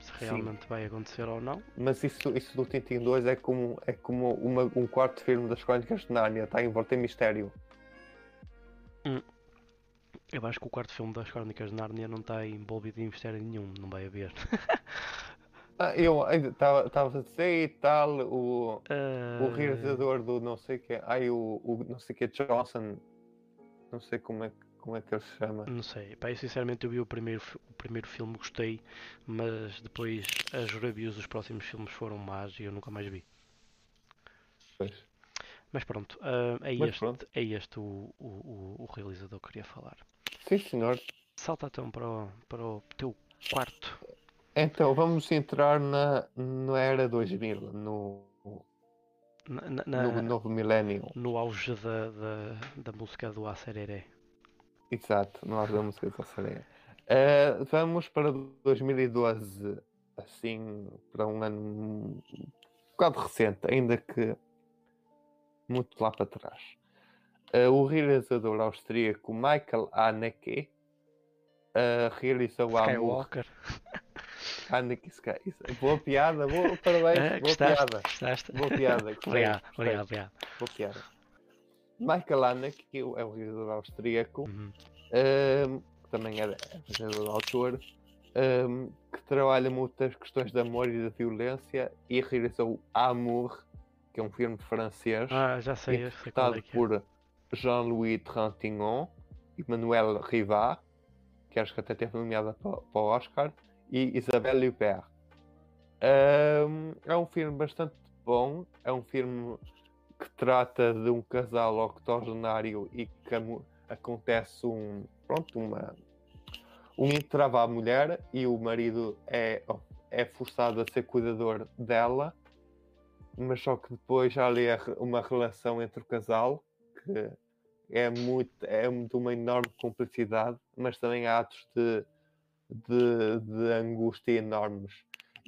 se Sim. realmente vai acontecer ou não. Mas isso, isso do Tintin 2 é como, é como uma- um quarto filme das Crónicas de Nárnia, está envolto em mistério. Eu acho que o quarto filme das Crónicas de Nárnia não está envolvido em mistério nenhum, não vai haver. Ah, eu estava a dizer e tal, o, o Ah, realizador do não sei que ai o, o não sei que Johnson não sei como é, que- como é que ele se chama Não sei, pá, eu sinceramente eu vi o primeiro, o primeiro filme, gostei, mas depois as reviews dos próximos filmes foram más e eu nunca mais vi. Pois. Mas pronto, ah, é, Mas este, pronto. é este o, o, o- realizador que queria falar. sim senhor Salta então para o, para o teu quarto. Então vamos entrar na, na era 2000 no, Na, na- no novo milénio no auge da, da, da música do Acereré. exato nós da música de Salsareia Eh, vamos para 2012 assim para um ano um bocado recente ainda que muito lá para trás Eh, o realizador austríaco Michael Haneke eh, realizou a Skywalker. Hanukkah Sky. Isso- Boa piada, boa, parabéns, Ah, boa gostaste? piada. Gostaste? Boa piada, gostei, obrigado, gostei. obrigado, obrigado. Boa piada. Michael Haneke, que é um realizador austríaco, Uhum. ahm, que também é realizador autor, ahm, que trabalha muitas questões de amor e de violência e realizou Amour, que é um filme francês, Ah, já sei, eu sei interpretado é que é. por Jean-Louis Trintignant e Manuel Rivard, que acho que até teve nomeada para, para o Oscar, e Isabelle Huppert. Ahm, é um filme bastante bom, é um filme que trata de um casal octogenário e que acontece um, pronto, uma, um entrave à mulher e o marido é, é forçado a ser cuidador dela, mas só que depois há ali uma relação entre o casal que é muito é de uma enorme complicidade, mas também há atos de, de, de angústia enormes.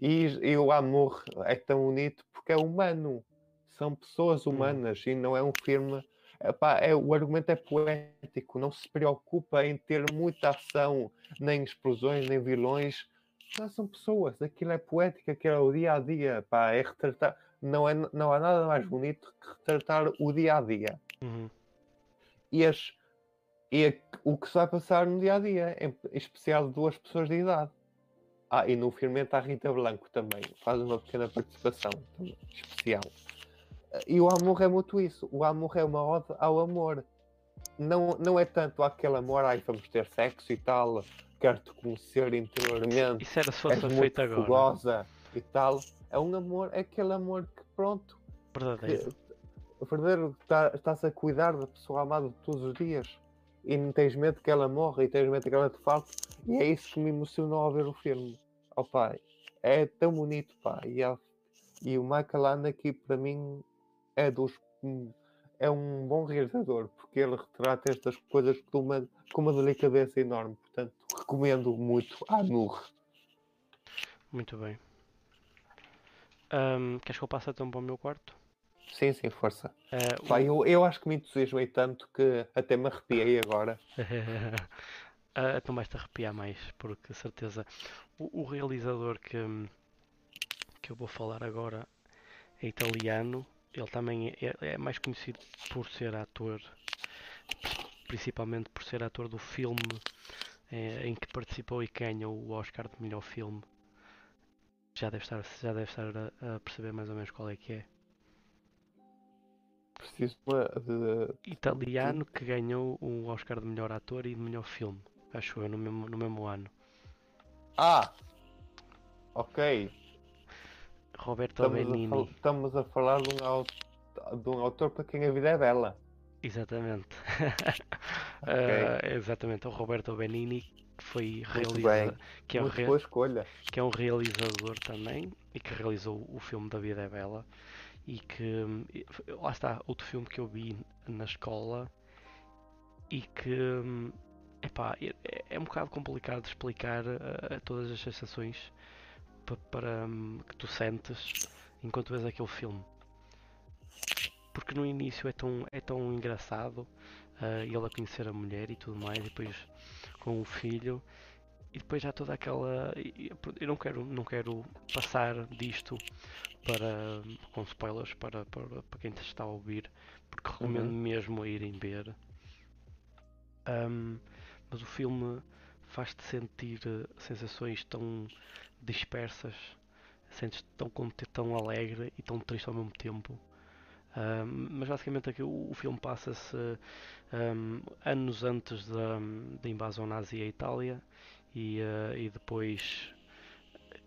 E, e o amor é tão bonito porque é humano, são pessoas humanas e não é um filme. Epá, é, o argumento é poético, não se preocupa em ter muita ação, nem explosões, nem vilões. Não, são pessoas, aquilo é poético, aquilo é o dia a dia, pá, é retratar. Não, é, não há nada mais bonito que retratar o dia a dia Uhum. e, as, e a- o que se vai passar no dia a dia, em em especial de duas pessoas de idade. Ah, e no filme está a Rita Blanco também, faz uma pequena participação também, especial. Ah, E o amor é muito isso, o amor é uma ode ao amor. Não, não é tanto aquele amor, ai, vamos ter sexo e tal, quero-te conhecer interiormente, Isso era se fosse feito agora. fogosa e tal. É um amor, é aquele amor que pronto, Verdadeiro. o verdadeiro tá, estás a cuidar da pessoa amada todos os dias e não tens medo que ela morra e tens medo que ela te falte e é isso que me emocionou ao ver o filme oh pai é tão bonito pá e, é- e o Michael Haneke para mim é dos é um bom realizador porque ele retrata estas coisas com uma, com uma delicadeza enorme portanto recomendo muito a Nur Muito bem. Ahm, queres que eu passe então para o meu quarto? Sim, sim, força o- Pá, eu, eu acho que me entusiasmei tanto que até me arrepiei agora Ah, então vais-te arrepiar mais, porque certeza o, o realizador que, que eu vou falar agora é italiano. Ele também é, é mais conhecido por ser ator, principalmente por ser ator do filme eh, em que participou e ganhou o Oscar de melhor filme. Já deve estar, já deve estar a, a perceber mais ou menos qual é que é. Preciso de, de Italiano que ganhou o Oscar de melhor ator e de melhor filme, acho eu, no mesmo, no mesmo ano. Ah! Ok. Roberto Estamos a, Benini. fal- estamos a falar de um, au- de um autor para quem a vida é bela. Exatamente. Ah, exatamente, o Roberto Benini, que foi Muito realizador, bem. que, é um re- boa escolha. que é um realizador também e que realizou o filme da Vida é Bela e que lá está outro filme que eu vi na escola e que epá, é, é- um bocado complicado de explicar ah, todas as sensações pa- para hum, que tu sentes enquanto vês aquele filme. Porque no início é tão, é tão engraçado ah, ele a conhecer a mulher e tudo mais, e depois com o filho, e depois já toda aquela. Eu não quero, não quero passar disto para, com spoilers para, para, para quem está a ouvir, porque recomendo Uhum. mesmo a irem ver. Ahm, mas o filme faz-te sentir eh, sensações tão dispersas, sentes-te tão contente, tão alegre e tão triste ao mesmo tempo. Ahm, mas basicamente aqui o, o filme passa-se ahm, anos antes da, da invasão nazi à Itália e, eh, e depois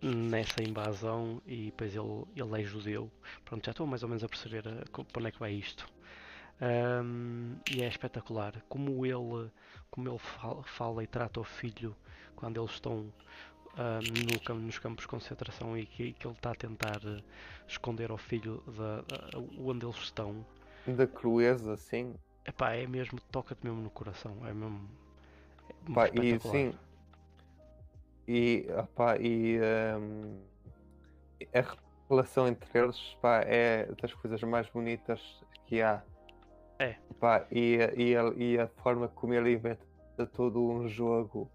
nessa invasão e depois ele, ele é judeu. Pronto, já estou mais ou menos a perceber eh, para onde é que vai isto. Ahm, e é espetacular como ele, como ele fala, fala e trata o filho quando eles estão ahm, no nos campos de concentração e que, que ele está a tentar eh, esconder ao filho da, da- onde eles estão. Da crueza, sim. Epá, é mesmo, toca-te mesmo no coração, é mesmo é Pá, e sim. E, opá, e hum, a relação entre eles pá, é das coisas mais bonitas que há. É. Pá, e, a- e, a, e a forma como ele inventa todo um jogo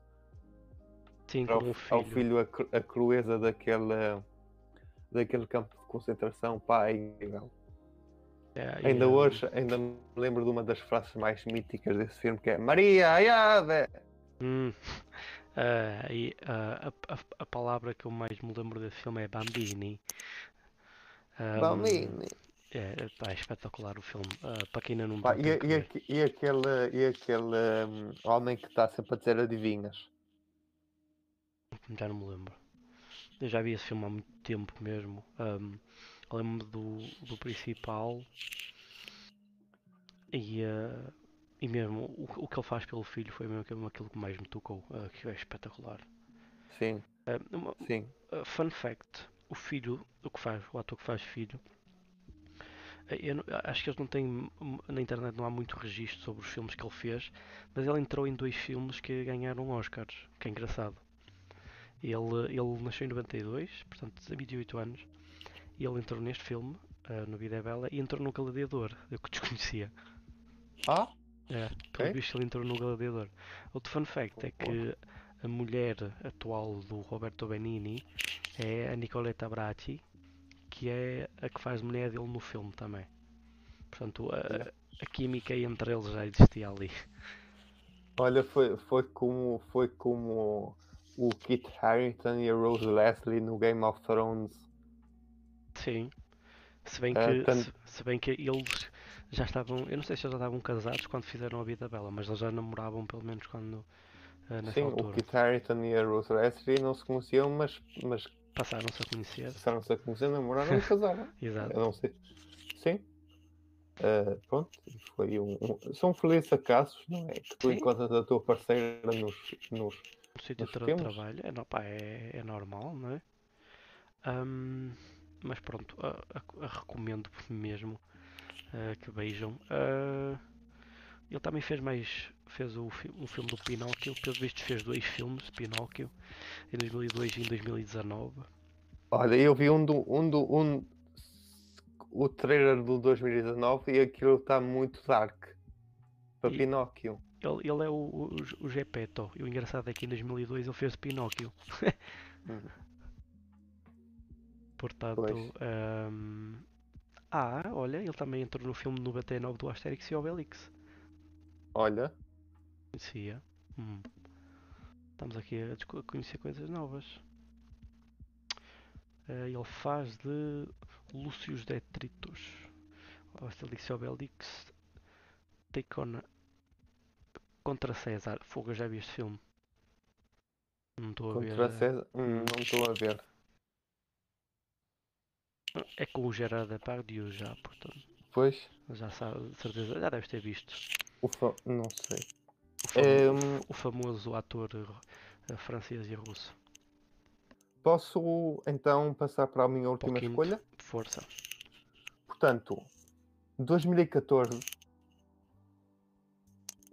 Sim, ao, com o ao filho. filho a, cru- a crueza daquele, daquele campo de concentração, pá, é incrível. É, Ainda hoje, ainda me lembro de uma das frases mais míticas desse filme, que é Maria, aiade! hum, ah, e, ah, a, a, a palavra que eu mais me lembro desse filme é Bambini. Hum, Bambini. É, pá, é espetacular o filme. Ah, para quem ainda não Pá, e, e, e aquele, e aquele hum, homem que está sempre a dizer adivinhas. Já não me lembro. Eu já vi esse filme há muito tempo mesmo. Eu lembro do, do principal e, ah, e mesmo o, o que ele faz pelo filho foi mesmo aquilo que mais me tocou, ah, que é espetacular. Sim, Ah, uma- sim. ah, fun fact, o filho, o que faz, o ator que faz filho, eu acho que eles não têm, na internet não há muito registro sobre os filmes que ele fez, mas ele entrou em dois filmes que ganharam Oscars, que é engraçado. Ele, ele nasceu em 92, portanto tem 28 anos, e ele entrou neste filme, ah, no Vida é Bela, e entrou no Gladiador, eu que desconhecia. Ah, É, pelo Ok. visto ele entrou no Gladiador. Outro fun fact é que a mulher atual do Roberto Benini é a Nicoletta Bracci, que é a que faz mulher dele no filme também. Portanto, a, a química entre eles já existia ali. olha, foi, foi, como, foi como o Kit Harington e a Rose Leslie no Game of Thrones. Sim. Se bem Ah, que, tanto- se, se bem que eles já estavam, eu não sei se eles já estavam casados quando fizeram a Vida Bela, mas eles já namoravam pelo menos quando ah, nessa Sim, o altura. Kit Harington e a Rose Leslie não se conheciam, mas, mas Passaram-se a conhecer. passaram-se a conhecer, namoraram e casaram. Exato. Eu não sei. Sim. Ah, pronto, foi um, um- São felizes acasos, não é? Que tu Sim. encontras a tua parceira nos, nos No sítio de tra- trabalho é, no- pá, é, é normal, não é? Ahm, mas pronto, a, a- a recomendo mesmo ah, que vejam. Ah, ele também fez mais. fez o, um filme do Pinóquio, pelo visto fez dois filmes de Pinóquio, em 2002 e em 2019. Olha, eu vi um do, um do um, o trailer do 2019 e aquilo está muito dark para E- Pinóquio. Ele, ele é o, o, o Geppetto, e o engraçado é que em 2002 ele fez Pinóquio. Uhum. Portanto, Pois. Ah, olha, ele também entrou no filme 99 do Asterix e Obelix. Olha, Conhecia. Hum. Estamos aqui a conhecer coisas novas. Eh, ele faz de Lúcius Detritus. Asterix e Obelix on contra César. Fogo, eu já vi este filme. Não estou a ver. contra eh, César. Hum, não estou a ver. É com o Gerard Depardieu já, portanto. Pois, Já sabe, de certeza, já deves ter visto. o fa... não sei. O, famo- Ehm, o famoso ator eh, francês e russo. Posso então passar para a minha última quinto. escolha? Força. Portanto, 2014,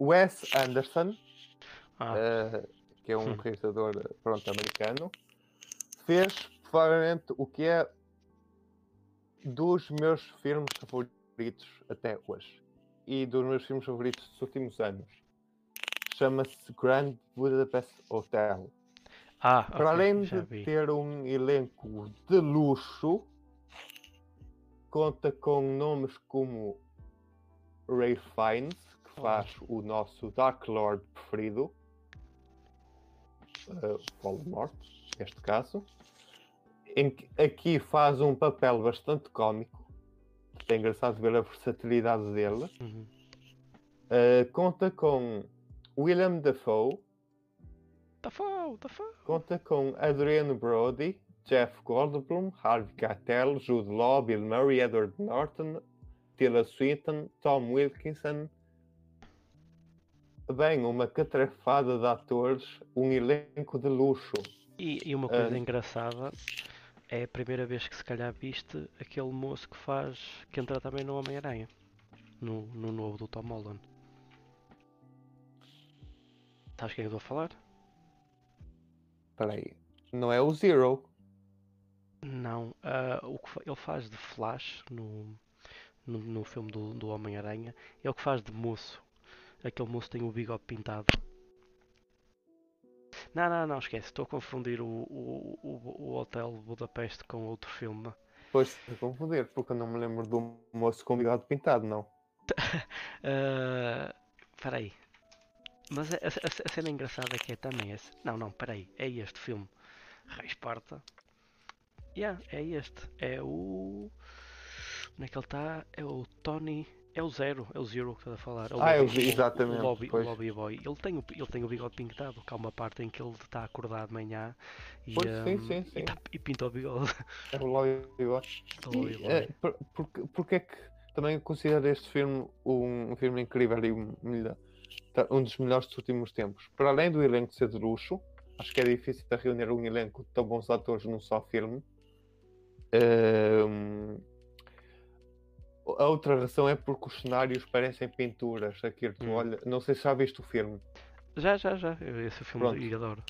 Wes Anderson, Ah, eh, que é um Hum. realizador eh, pronto, americano, fez provavelmente o que é dos meus filmes favoritos até hoje e dos meus filmes favoritos dos últimos anos. Chama-se Grand Budapest Hotel. ah Para ok, além de ter um elenco de luxo, conta com nomes como Ray Fiennes, que faz o nosso Dark Lord preferido, uh, Voldemort, neste caso, em que aqui faz um papel bastante cómico. É engraçado ver a versatilidade dele. Uhum. Uh, conta com William Dafoe, Tá fau, tá. Conta com Adriano Brody, Jeff Goldblum, Harvey Keitel, Jude Law, Bill Murray, Edward Norton, Tilda Swinton, Tom Wilkinson. Bem, uma catrafada de atores, um elenco de luxo. E, e uma coisa Ah. engraçada é a primeira vez que se calhar viste aquele moço que faz. que entra também no Homem-Aranha. No, no novo do Tom Holland. Sabes quem eu estou a falar? Espera aí, não é o Zero. Não. ah, o que ele faz de Flash no, no, no filme do, do Homem-Aranha é o que faz de moço. Aquele moço tem o bigode pintado. Não, não, não, esquece. Estou a confundir o, o, o, o Hotel Budapeste com outro filme. Pois, estou a confundir, porque eu não me lembro do moço com bigode pintado, não. Ah, Espera aí. Mas a, a- a cena engraçada é que é também esse. Não, não, espera aí. É este filme. Rei Esparta. Yeah, é este. É o. Onde é que ele está? É o Tony. É o Zero. É o Zero que estás a falar. É o Ah, vi, o- exatamente, O lobby, o lobby Boy. Ele tem, o, ele tem o bigode pintado. Que há uma parte em que ele está acordado de manhã. E, Pois, sim, ahm, sim, e sim. tá- E, pinta o bigode. É o Lobby Bigode. do lobby E, boy. eh, por- porque, porque é que também considero este filme um, um filme incrível e um, tá- um dos melhores dos últimos tempos? Para além do elenco ser de luxo, acho que é difícil reunir um elenco de tão bons atores num só filme. Ehm, a outra razão é porque os cenários parecem pinturas. Aqui tu Hum. olha, não sei se já viste o filme. Já, já, já. Esse filme Pronto. eu adoro.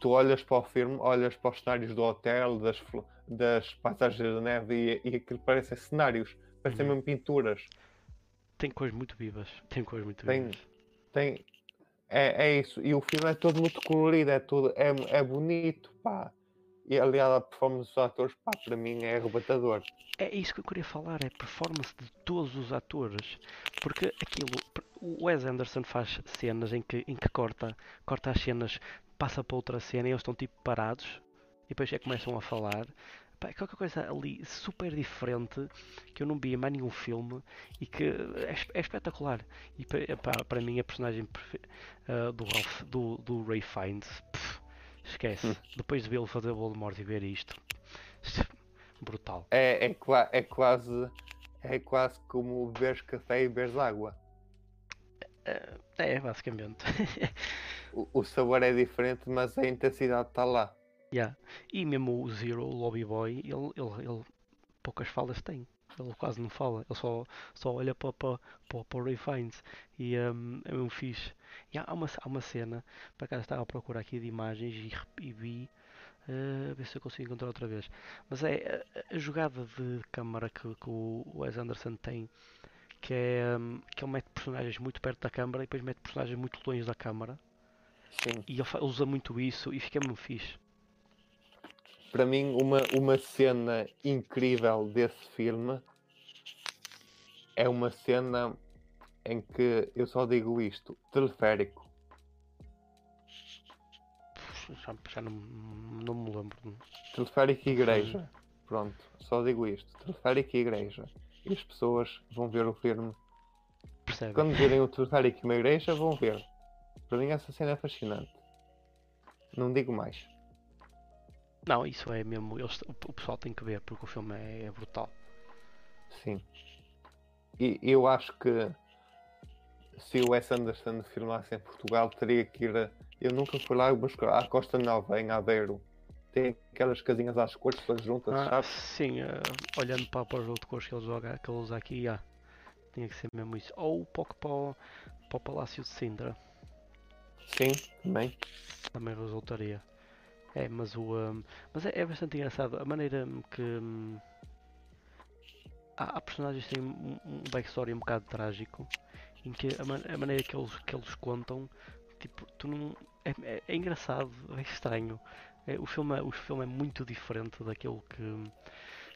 tu olhas para o filme, olhas para os cenários do hotel, das, das paisagens da neve e, e aquilo parecem cenários, parecem Uhum. mesmo pinturas. Tem cores muito vivas. Tem cores muito Tem- vivas. Tem, é, é isso. E o filme é todo muito colorido, é, todo, é, é bonito, pá. E aliás, a performance dos atores, pá, para mim é arrebatador. É isso que eu queria falar, é a performance de todos os atores. Porque aquilo, o Wes Anderson faz cenas em que, em que corta, corta as cenas, passa para outra cena e eles estão tipo parados e depois é que começam a falar. Pá, é qualquer coisa ali super diferente que eu não vi em mais nenhum filme e que é, é espetacular. E pa- pá, para mim a personagem ah, do, Ralph, do, do Ray Fiennes, pff, esquece. Hum. Depois de vê-lo fazer Voldemort e ver isto, brutal. É, é, é quase é quase como beberes café e beberes água. Ah, é, basicamente. O, o sabor é diferente, mas a intensidade está lá. Yeah. E mesmo o Zero, o Lobby Boy, ele, ele, ele poucas falas tem. Ele quase não fala, ele só, só olha para, para, para, para o Ray Fiennes e um, é mesmo fixe. E há, uma, há uma cena, para cá estava a procurar aqui de imagens e, e vi, uh, a ver se eu consigo encontrar outra vez. Mas é a, a jogada de câmara que, que o Wes Anderson tem, que é um, que ele mete personagens muito perto da câmara e depois mete personagens muito longe da câmara. Sim. E ele usa muito isso e fica mesmo fixe. Para mim, uma, uma cena incrível desse filme é uma cena em que eu só digo isto: teleférico. Já, já não, não me lembro. Teleférico e igreja. Pronto, só digo isto: teleférico e igreja. E as pessoas vão ver o filme. Percebe? Quando virem o teleférico e uma igreja, vão ver. Para mim, essa cena é fascinante. Não digo mais. Não, isso é mesmo. eles- o, pessoal tem que ver porque o filme é, é brutal. Sim. E eu acho que se o Wes Anderson filmasse em Portugal, teria que ir. a- Eu nunca fui lá, mas à Costa Nova, em Aveiro. Tem aquelas casinhas às cores todas juntas, Ah, sabe? sim, eh, olhando para, para o jogo de cores que ele joga, que aqui, já. Tinha que ser mesmo isso. Ou pouco para o, para o Palácio de Sintra. Sim, também. Também resultaria. É, mas o. hum, mas é, é bastante engraçado a maneira que. hum, há, há personagens que têm um, um backstory um bocado trágico. Em que a, man- a maneira que eles, que eles contam. Tipo, tu não. É, é- é engraçado, é estranho. É, o, filme, é- o filme é muito diferente daquilo que,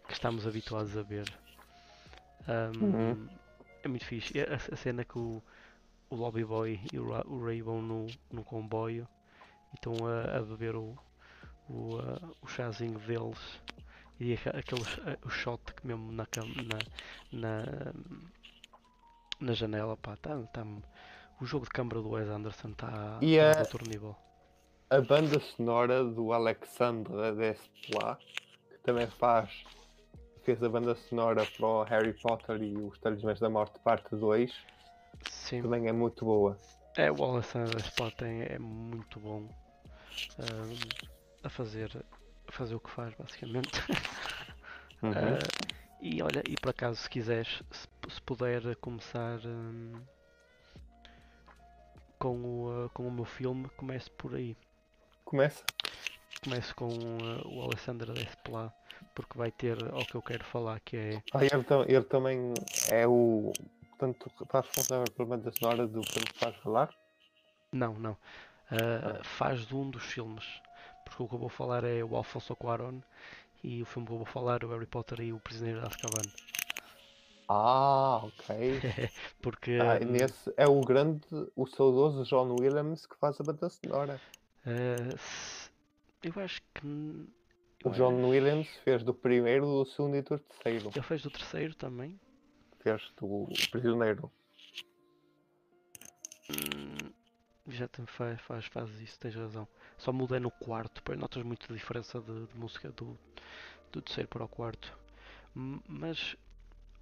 que estamos habituados a ver. Hum, Uhum. É muito fixe. A, a cena que o, o Lobby Boy e o, o Ray vão no, no comboio e estão a, a beber o, o, ah, o chazinho deles e aca- aqueles, ah, o shot que mesmo na, na, na, na janela, pá, tá, tá, o jogo de câmara do Wes Anderson está tá a- a outro nível. A banda sonora do Alexandre Desplat, que também faz. fez a banda sonora para o Harry Potter e os Talismãs da Morte, parte 2, Sim, também é muito boa. é, o Alessandro Spot é, é muito bom ah, a fazer a fazer o que faz basicamente. Uhum. Ah, e olha, e por acaso se quiseres, se, se puder começar hum, com, o, ah, com o meu filme, comece por aí. Começa. Comece com ah, o Alessandro Desplat, porque vai ter ao que eu quero falar, que é Ah, ele, tam- ele também é o. Portanto, está responsável pela banda sonora do filme que faz falar? Não, não. uh, faz de um dos filmes. Porque o que eu vou falar é o Alfonso Cuarón e o filme que eu vou falar é o Harry Potter e o Prisioneiro de Azkaban. Ah, ok. Porque Ah, nesse é o grande, o saudoso John Williams que faz a banda sonora. uh, eu acho que. O John Williams fez do primeiro, do segundo e do terceiro. Ele fez do terceiro também. Fez do prisioneiro. Já tem, faz, faz, faz isso, tens razão. Só muda no quarto, pois notas muito a diferença de, de música do, do terceiro para o quarto. Mas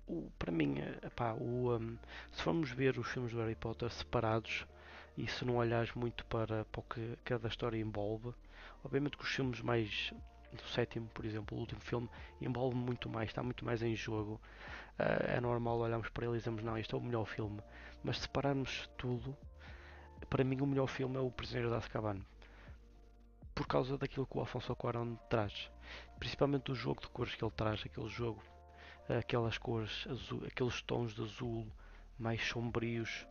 o, para mim, eh, epá, o, hum, se formos ver os filmes do Harry Potter separados e se não olhares muito para, para o que cada história envolve, obviamente que os filmes mais do sétimo, por exemplo, o último filme, envolve muito mais, está muito mais em jogo. Ah, é normal olharmos para ele e dizermos não, este é o melhor filme. Mas se separarmos tudo, para mim o melhor filme é o Prisioneiro de Azkaban. Por causa daquilo que o Alfonso Cuarón traz. Principalmente do jogo de cores que ele traz, aquele jogo, aquelas cores, azul, aqueles tons de azul mais sombrios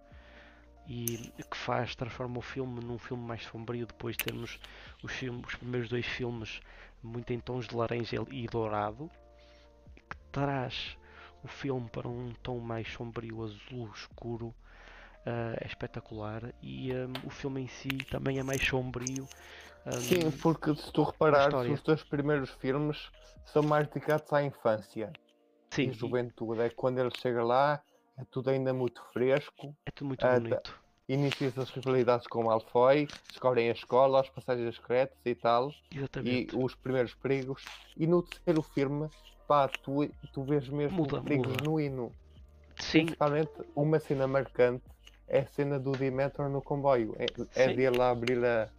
e que faz, transforma o filme num filme mais sombrio depois de termos os, filmes, os primeiros dois filmes muito em tons de laranja e dourado que traz o filme para um tom mais sombrio, azul escuro ah, é espetacular e ah, o filme em si também é mais sombrio ah, Sim, porque se tu reparares, os teus primeiros filmes são mais dedicados à infância sim, e e juventude. É quando ele chega lá, é tudo ainda muito fresco. é tudo muito Ah, tá. bonito Inicia-se as rivalidades com o Malfoy, descobrem a escola, as passagens secretas e tal. e exatamente os primeiros perigos. E no terceiro filme, pá, tu, tu vês mesmo Muda, um perigo muda. genuíno. sim, Principalmente uma cena marcante é a cena do Dementor no comboio. É, é dele a abrir a,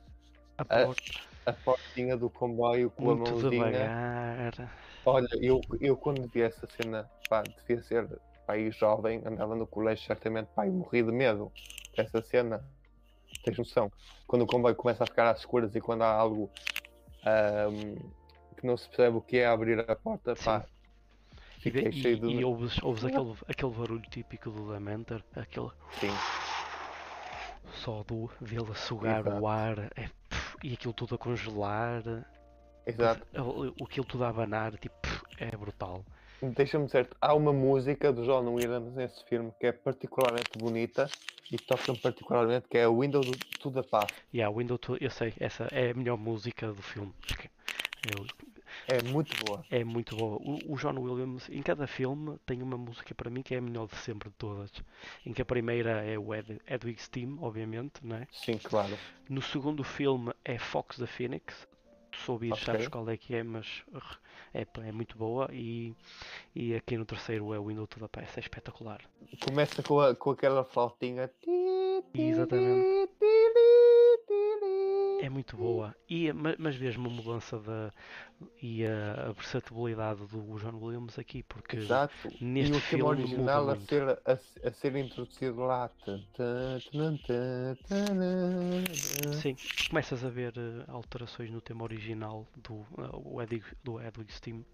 a porta a portinha do comboio com a muito mãozinha. devagar Olha, eu, eu quando vi essa cena, pá, devia ser pai jovem, andava no colégio, certamente, eu morri de medo dessa cena. Tens noção? Quando o comboio começa a ficar às escuras e quando há algo ahm, que não se percebe o que é abrir a porta, pá, fiquei e, cheio de. e ouves, ouves aquele, aquele barulho típico do Dementor, aquele Sim, só do dele a sugar Exato. o ar é, pff, e aquilo tudo a congelar, exato. o- aquilo tudo a abanar, tipo, pff, é brutal. Deixa-me certo, há uma música do John Williams nesse filme que é particularmente bonita e toca-me particularmente, que é o Window to the Past. E a Window to, eu sei, essa é a melhor música do filme. Eu- É muito boa. é muito boa. O, o John Williams, em cada filme, tem uma música para mim que é a melhor de sempre de todas. Em que a primeira é o Ed, Edwig's Team, obviamente, não é? Sim, claro. No segundo filme é Fox the Phoenix. Tu se ouvires Ok. sabes qual é que é, mas é, é muito boa. E, e aqui no terceiro é o Window the Past, é espetacular. Começa com, a- com aquela flautinha. Exatamente. É muito boa. E, ma- mas vês uma mudança da, e a, a versatilidade do John Williams aqui, porque Exato. neste e o filme original a ser, a, a ser introduzido lá. Sim, começas a ver eh, alterações no tema original do, Edwig, do Edwig Steam.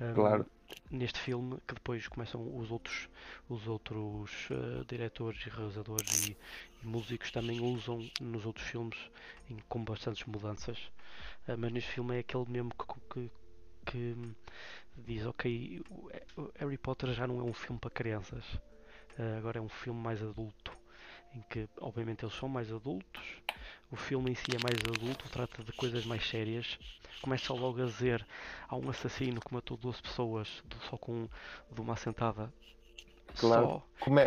um, Claro. Neste filme, que depois começam os outros, os outros eh, diretores e realizadores e, e músicos também usam nos outros filmes em- com bastantes mudanças. Eh, mas neste filme é aquele mesmo que, que, que diz: Ok, o Harry Potter já não é um filme para crianças, eh, agora é um filme mais adulto. Em que, obviamente, eles são mais adultos, o filme em si é mais adulto, trata de coisas mais sérias. Começa logo a dizer: há um assassino que matou duas pessoas do- só com de uma assentada. Claro. Só Come,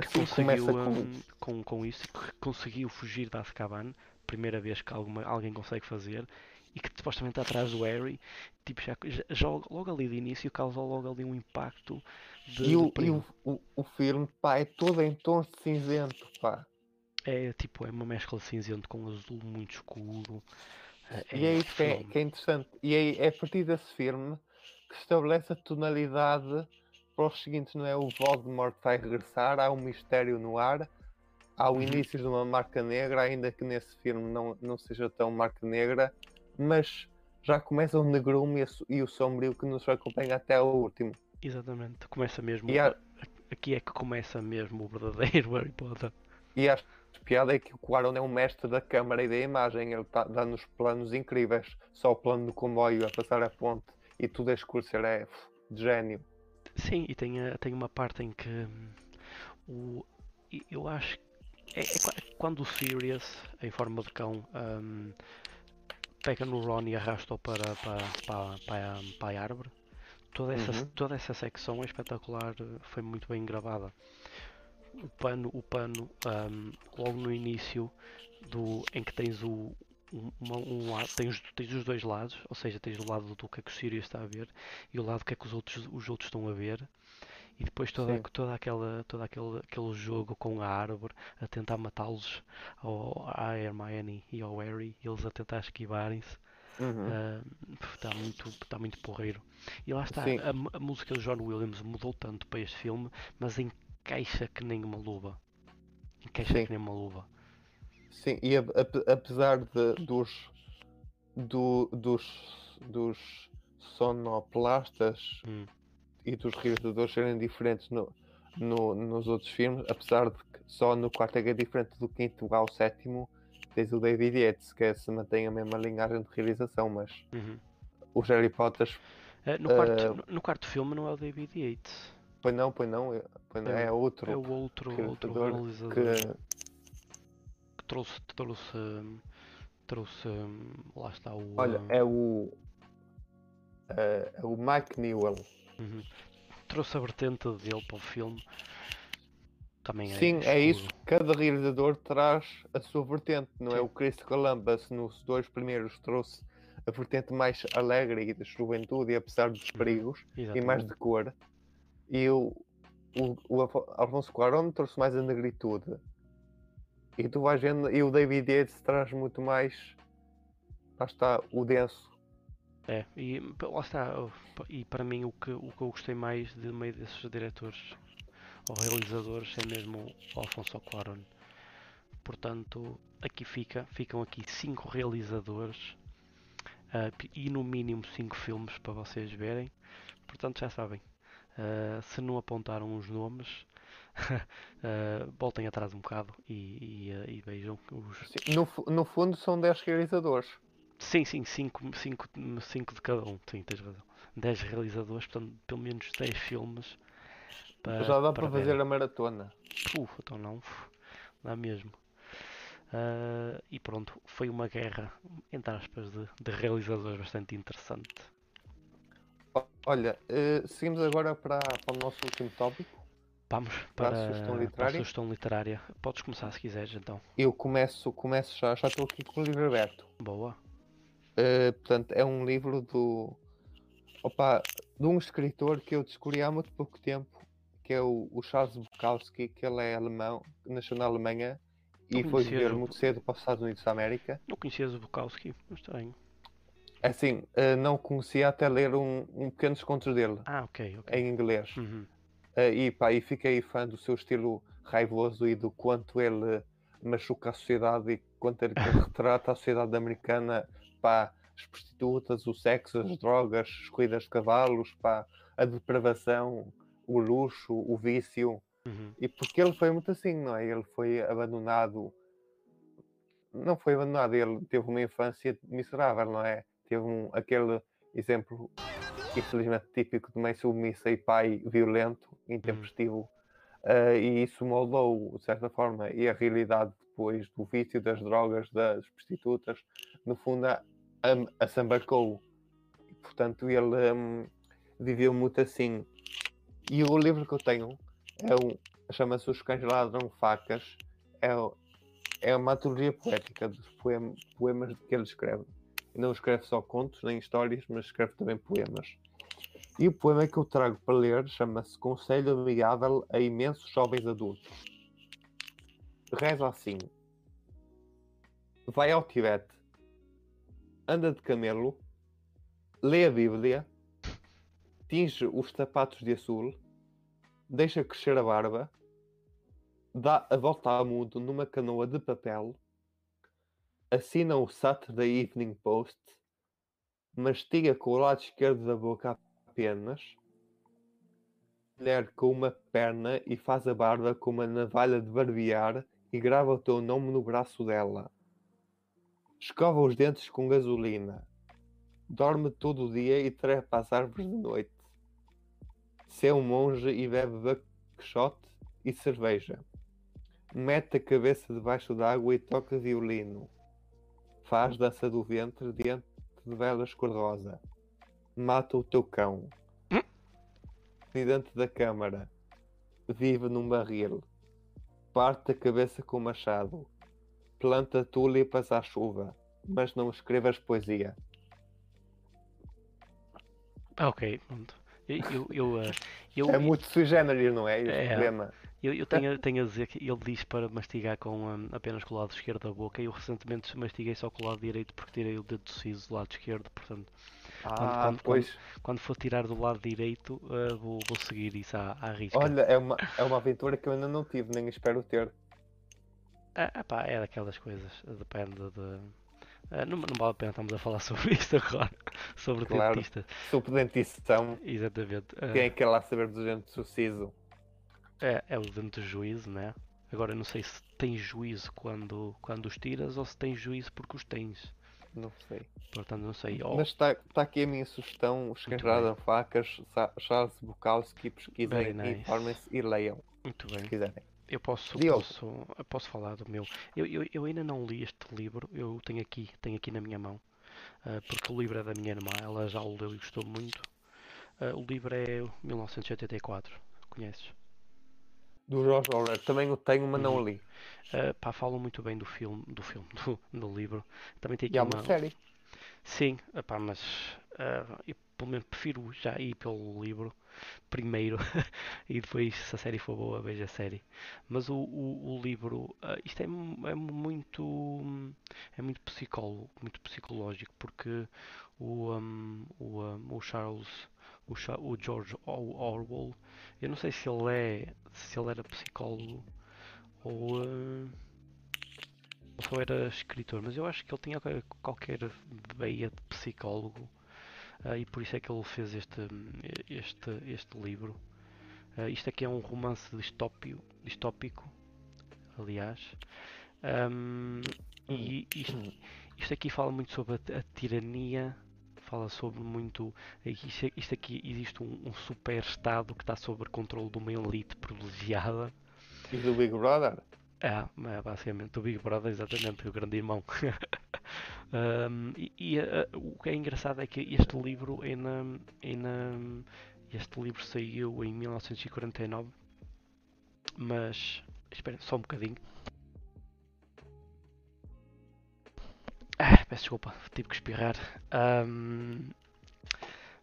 que assim conseguiu com. hum, com, com isso, que conseguiu fugir da Azkaban, primeira vez que alguma, alguém consegue fazer, e que supostamente está atrás do Harry, tipo, já, já- logo ali de início causou logo ali um impacto de, E, o, e o, o, o filme, pá, é todo em de cinzento, pá. É tipo, é uma mescla de cinzento com azul muito escuro. É, E é um isso que é, que é interessante. E é, é a partir desse filme que estabelece a tonalidade para os seguintes, não é? O Voldemort vai regressar, há um mistério no ar, há o Uhum. início de uma marca negra, ainda que nesse filme não, não seja tão marca negra, mas já começa o negrume e, e o sombrio que nos acompanha até o último. Exatamente, começa mesmo. E a- Aqui é que começa mesmo o verdadeiro Harry Potter. E acho piada é que o Quaron é um mestre da câmara e da imagem. Ele tá, dá-nos planos incríveis. Só o plano do comboio a passar a ponte e tudo a escurecer é de gênio. Sim, e tem, tem uma parte em que hum, o, eu acho que é, é qua- quando o Sirius, em forma de cão, hum, pega no Ron e arrasta-o para, para, para, para, para a árvore. Toda essa, Uhum. toda essa secção é espetacular, eh, foi muito bem gravada. O pano, o pano hum, logo no início do, em que tens o um, uma- um lado, tens, tens os dois lados, ou seja, tens o lado do que é que o Sirius está a ver e o lado que é que os outros, os outros estão a ver e depois toda, Sim. toda aquela, todo aquele, aquele jogo com a árvore a tentar matá-los ao, à Hermione e ao Harry, eles a tentar esquivarem-se. Uhum. Está muito, tá muito porreiro. E lá está, a, a música de John Williams mudou tanto para este filme, mas encaixa que nem uma luva. Encaixa Sim. que nem uma luva. Sim, e a- a- apesar de, dos, do- dos, dos sonoplastas Hum. e dos realizadores serem diferentes no, no- nos outros filmes, apesar de que só no quarto é diferente do quinto ao sétimo, tens o David Yates, que é- se mantém a mesma linhagem de realização, mas Uhum. os Harry Potters, Eh, no, quarto, Eh, no, no quarto filme não é o David Yates, pois não, pois não, pois não, É é outro é o outro, outro realizador que que trouxe, trouxe, trouxe, hum, lá está o, Olha, hum, é o. É, é o Mike Newell. uhum. trouxe a vertente dele para o filme. Também é Sim, é isso. escuro. Cada realizador traz a sua vertente, não é? Sim. O Chris Columbus nos dois primeiros trouxe a vertente mais alegre e de juventude, e apesar dos perigos, e mais de cor. E o, o, o Alfo- Alfonso Cuarón trouxe mais a negritude. E tu vais vendo, e o David Yates traz muito mais. Lá está, o denso. É, e lá está, e para mim o que, o que eu gostei mais de meio desses diretores ou realizadores é mesmo o Alfonso Cuarón. Portanto, aqui fica, ficam aqui cinco realizadores p- e no mínimo cinco filmes para vocês verem. Portanto, já sabem, ah, se não apontaram os nomes, ah, voltem atrás um bocado e, e, e vejam os, Sim, No, no fundo, são 10 realizadores. Sim, sim, 5 cinco, cinco, cinco de cada um, sim, tens razão. 10 realizadores, portanto, pelo menos 10 filmes para, Já dá para fazer a maratona. Uf, então não, dá mesmo. Ah, e pronto, foi uma guerra, entre aspas, de, de realizadores bastante interessante. Olha, eh, seguimos agora para, para o nosso último tópico. Vamos Para a para, sugestão para a literária? sugestão literária. Podes começar se quiseres, então. Eu começo, começo já, já estou aqui com o livro aberto. Boa. Eh, portanto, é um livro do. Opa, de um escritor que eu descobri há muito pouco tempo, que é o, o Charles Bukowski, que ele é alemão, nasceu na Alemanha e Não foi conhecia viver o- muito cedo para os Estados Unidos da América. Não conhecias o Bukowski? Não Estranho. Assim, eh, não conhecia até ler um, um pequenos contos dele Ah, ok, ok. em inglês. Uhum. Eh, e pá, e fiquei fã do seu estilo raivoso e do quanto ele machuca a sociedade e quanto ele retrata a sociedade americana, pá, as prostitutas, o sexo, as drogas, as corridas de cavalos, pá, a depravação, o luxo, o vício. Uhum. E porque ele foi muito assim, não é? Ele foi abandonado. Não foi abandonado, ele teve uma infância miserável, não é? Teve um, aquele exemplo, infelizmente típico de mãe submissa e pai violento, intempestivo, eh, e isso moldou, de certa forma, e a realidade depois do vício, das drogas, das prostitutas, no fundo, a, a, portanto, ele hum, viveu muito assim. E o livro que eu tenho é um, chama-se Os Cães Ladram Facas. É, é uma antologia poética dos poem- poemas que ele escreve. Não escreve só contos nem histórias, mas escreve também poemas. E o poema que eu trago para ler chama-se Conselho Amigável a Imensos Jovens Adultos. Reza assim: Vai ao Tibete, anda de camelo, lê a Bíblia, tinge os sapatos de azul, deixa crescer a barba, dá a volta ao mundo numa canoa de papel, assina o Saturday Evening Post, mastiga com o lado esquerdo da boca apenas, mulher com uma perna e faz a barba com uma navalha de barbear e grava o teu nome no braço dela. Escova os dentes com gasolina. Dorme todo o dia e trepa às árvores de noite. Se é um monge e bebe buckshot e cerveja. Mete a cabeça debaixo d'água e toca violino. Faz dança do ventre diante de velas cor-de-rosa. Mata o teu cão. Presidente da Câmara. Vive num barril. Parte a cabeça com machado. Planta tulipas à chuva. Mas não escrevas poesia. Ok, pronto. Eu, eu, eu, eh, eu, É muito sui generis, não é? É. problema. eu, eu tenho, a- tenho a dizer que ele diz para mastigar com hum, apenas com o lado esquerdo da boca. Eu recentemente mastiguei só com o lado direito porque tirei o dedo do siso do lado esquerdo. Portanto, Ah, quando- pois. quando for tirar do lado direito, eh, vou, vou seguir isso à, à risca. Olha, é uma, é uma aventura que eu ainda não tive, nem espero ter. Ah pá, é daquelas coisas, depende de. Ah, não, não vale a pena estamos a falar sobre isto agora, sobre o Claro. dentista. Subdentição. Exatamente. ah, Quem é que quer lá saber do siso? é, é o dente de juízo, né? Agora eu não sei se tens juízo quando, quando os tiras ou se tens juízo porque os tens. Não sei. Portanto, não sei. Ou- Mas está tá aqui a minha sugestão: escarrada facas, Sa- Charles Bukowski, pesquisem, informem-se e leiam, Muito se bem. quiserem. Eu posso, Diogo. posso, eu posso falar do meu. Eu, eu, eu ainda não li este livro, eu tenho aqui, tenho aqui na minha mão, ah, porque o livro é da minha irmã, ela já o leu e gostou muito. Ah, o livro é 1984, conheces? Do George Orwell, também o tenho, mas não Uhum. li. Ah, pá, falam muito bem do filme, do filme, do, do livro. Também tem aqui E há uma. uma série. Sim, epá, mas ah, eu pelo menos prefiro já ir pelo livro primeiro e depois, se a série for boa, vejo a série. Mas o, o, o livro, ah, isto é, é muito é muito psicólogo, muito psicológico, porque o, um, o, um, o Charles, o, o George Or- Orwell, eu não sei se ele é se ele era psicólogo ou ah, ou só era escritor, mas eu acho que ele tinha qualquer veia de psicólogo ah, e por isso é que ele fez este, este, este livro. Ah, isto aqui é um romance distópio, distópico, aliás. Ahm, e isto, isto aqui fala muito sobre a, a tirania, fala sobre muito. Isto, isto aqui existe um, um super estado que está sob controle de uma elite privilegiada. E do Big Brother? É, é basicamente o Big Brother, exatamente, o grande irmão. Ahm, e e, ah, o que é engraçado é que este livro ainda, ainda, este livro saiu em 1949, mas espera só um bocadinho. Ah, peço desculpa, tive que espirrar. Ahm,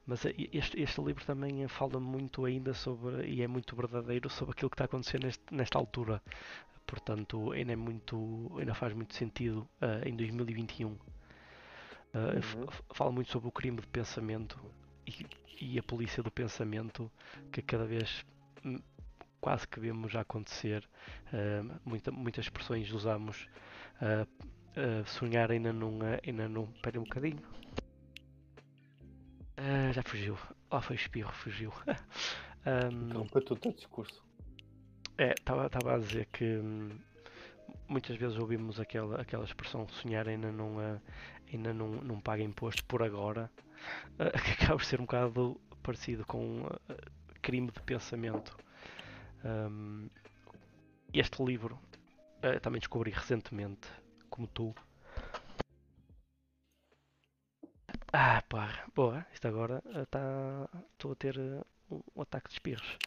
mas este, este livro também fala muito ainda sobre, e é muito verdadeiro, sobre aquilo que está acontecendo neste, nesta altura. Portanto, ainda, é muito, ainda faz muito sentido ah, em 2021. Ah, f- Uhum. Fala muito sobre o crime de pensamento e, e a polícia do pensamento, que cada vez hum, quase que vemos acontecer. Ah, muita- muitas expressões usamos. sonhar ainda não. ainda não. Espera um bocadinho. Ah, já fugiu. Lá foi o espirro, fugiu. Ahm, Então, para tu teu discurso. É, estava a dizer que hum, muitas vezes ouvimos aquela, aquela expressão sonhar ainda não, ah, ainda não, não paga imposto por agora, que acaba por ser um bocado parecido com ah, crime de pensamento. Hum, este livro ah, também descobri recentemente, como tu. Ah, pá, boa, isto agora estou a ter ah, um, um ataque de espirros.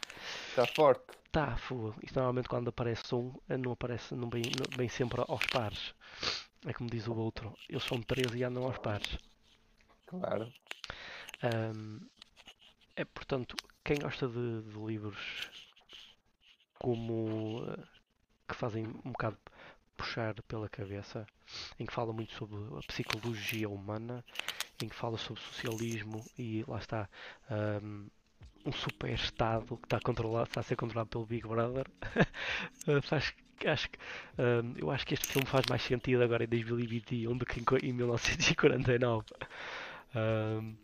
Está forte. Tá, fogo. Isto normalmente quando aparece um, não aparece, não vem, não vem sempre aos pares. É como diz o outro, eles são 13 e andam aos pares. Claro. Ahm, é, portanto, quem gosta de, de livros como eh, que fazem um bocado puxar pela cabeça, em que fala muito sobre a psicologia humana, em que fala sobre socialismo e lá está ahm, um super estado que está controlado, está a ser controlado pelo Big Brother. Faz- acho ahm, eu acho que este filme faz mais sentido agora em 2021 do que em, em 1949. Ahm,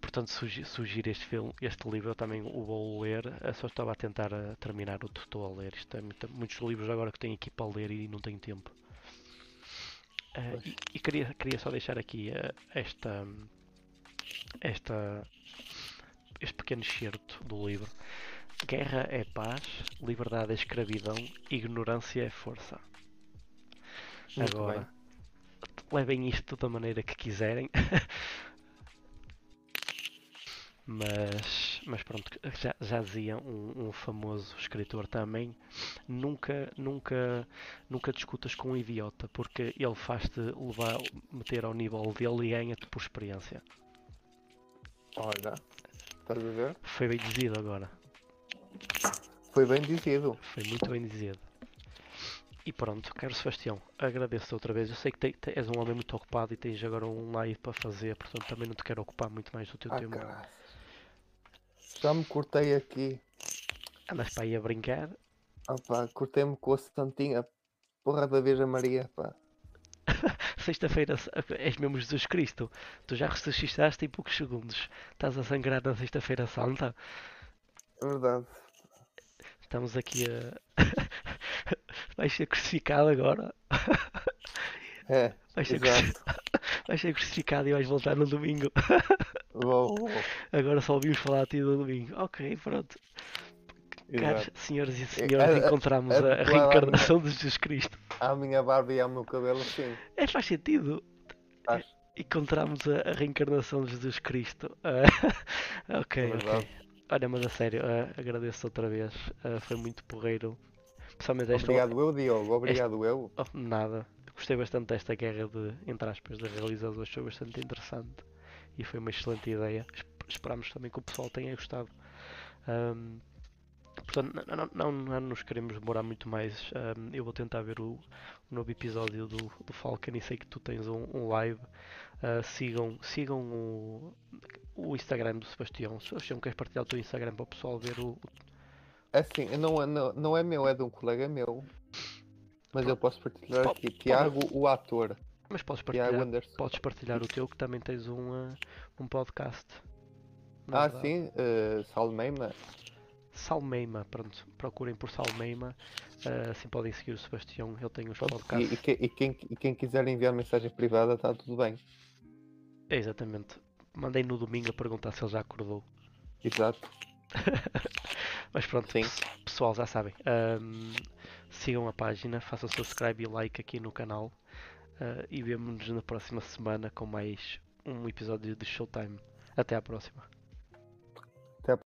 portanto, sugi- sugiro este filme, este livro, eu também o vou ler. Eu só estava a tentar eh, terminar o que estou a ler. Isto é muita- muitos livros agora que tenho aqui para ler e não tenho tempo. Pois. e, e queria, queria só deixar aqui eh, esta, esta, este pequeno excerto do livro. Guerra é paz, liberdade é escravidão, ignorância é força. Muito Agora, bem. levem isto da maneira que quiserem. mas, mas pronto, já, já dizia um, um famoso escritor também, nunca, nunca, nunca discutas com um idiota, porque ele faz-te levar, meter ao nível dele e ganha-te por experiência. Olha, estás a ver? Foi bem dizido agora, Foi bem dizido. foi muito bem dizido. E pronto, caro Sebastião, agradeço-te outra vez. Eu sei que te- te- és um homem muito ocupado e tens agora um live para fazer, portanto também não te quero ocupar muito mais do teu Ah, tempo. caralho. Já me cortei aqui. Andas para aí a brincar. Ah, pá, cortei-me com a Santinha. Porra da Virgem Maria, pá. Sexta-feira és mesmo Jesus Cristo. Tu já ressuscitaste em poucos segundos. Estás a sangrar na Sexta-feira Santa. É verdade. Estamos aqui a. Vais ser crucificado agora. É, Vais ser, exato. cruci- vais ser crucificado e vais voltar no domingo. Vou, vou. Agora só ouvimos falar a ti no domingo. Ok, pronto. Caros Exato. senhoras e senhores, a- encontramos a- reencarnação de Jesus Cristo. À minha barba e ao meu cabelo, sim. É, faz sentido. Faz. Encontramos a, a reencarnação de Jesus Cristo. Ah, ok, É ok. Olha, mas a sério, ah, agradeço outra vez. ah, foi muito porreiro. Principalmente esta. Obrigado eu, Diogo. Obrigado eu. Oh, nada. Gostei bastante desta guerra de, entre aspas, de realizadores. Foi bastante interessante. E foi uma excelente ideia. Esp- Esperamos também que o pessoal tenha gostado. Ahm, portanto, não, não, não, não nos queremos demorar muito mais. Ahm, eu vou tentar ver o, o novo episódio do, do Falcon e sei que tu tens um, um live. Ah, sigam sigam o, o Instagram do Sebastião. Se Sebastião queres partilhar o teu Instagram para o pessoal ver o, Assim, não, é- não, não é meu, é de um colega meu. Mas eu posso partilhar aqui. Tiago, o ator. Mas podes partilhar, podes partilhar o teu que também tens um, ah, um podcast. Ah, verdade. sim, uh, Salmeima. Salmeima, pronto, procurem por Salmeima, ah, assim podem seguir o Sebastião, ele tem os podcasts. E, e, que- e quem, e quem quiser enviar mensagem privada, está tudo bem. É, exatamente. Mandei no domingo a perguntar se ele já acordou. Exato. Mas pronto, Sim. pes- pessoal, já sabem. ahm, sigam a página, façam subscribe e like aqui no canal. ah, e vemo-nos na próxima semana com mais um episódio de Showtime. Até à próxima.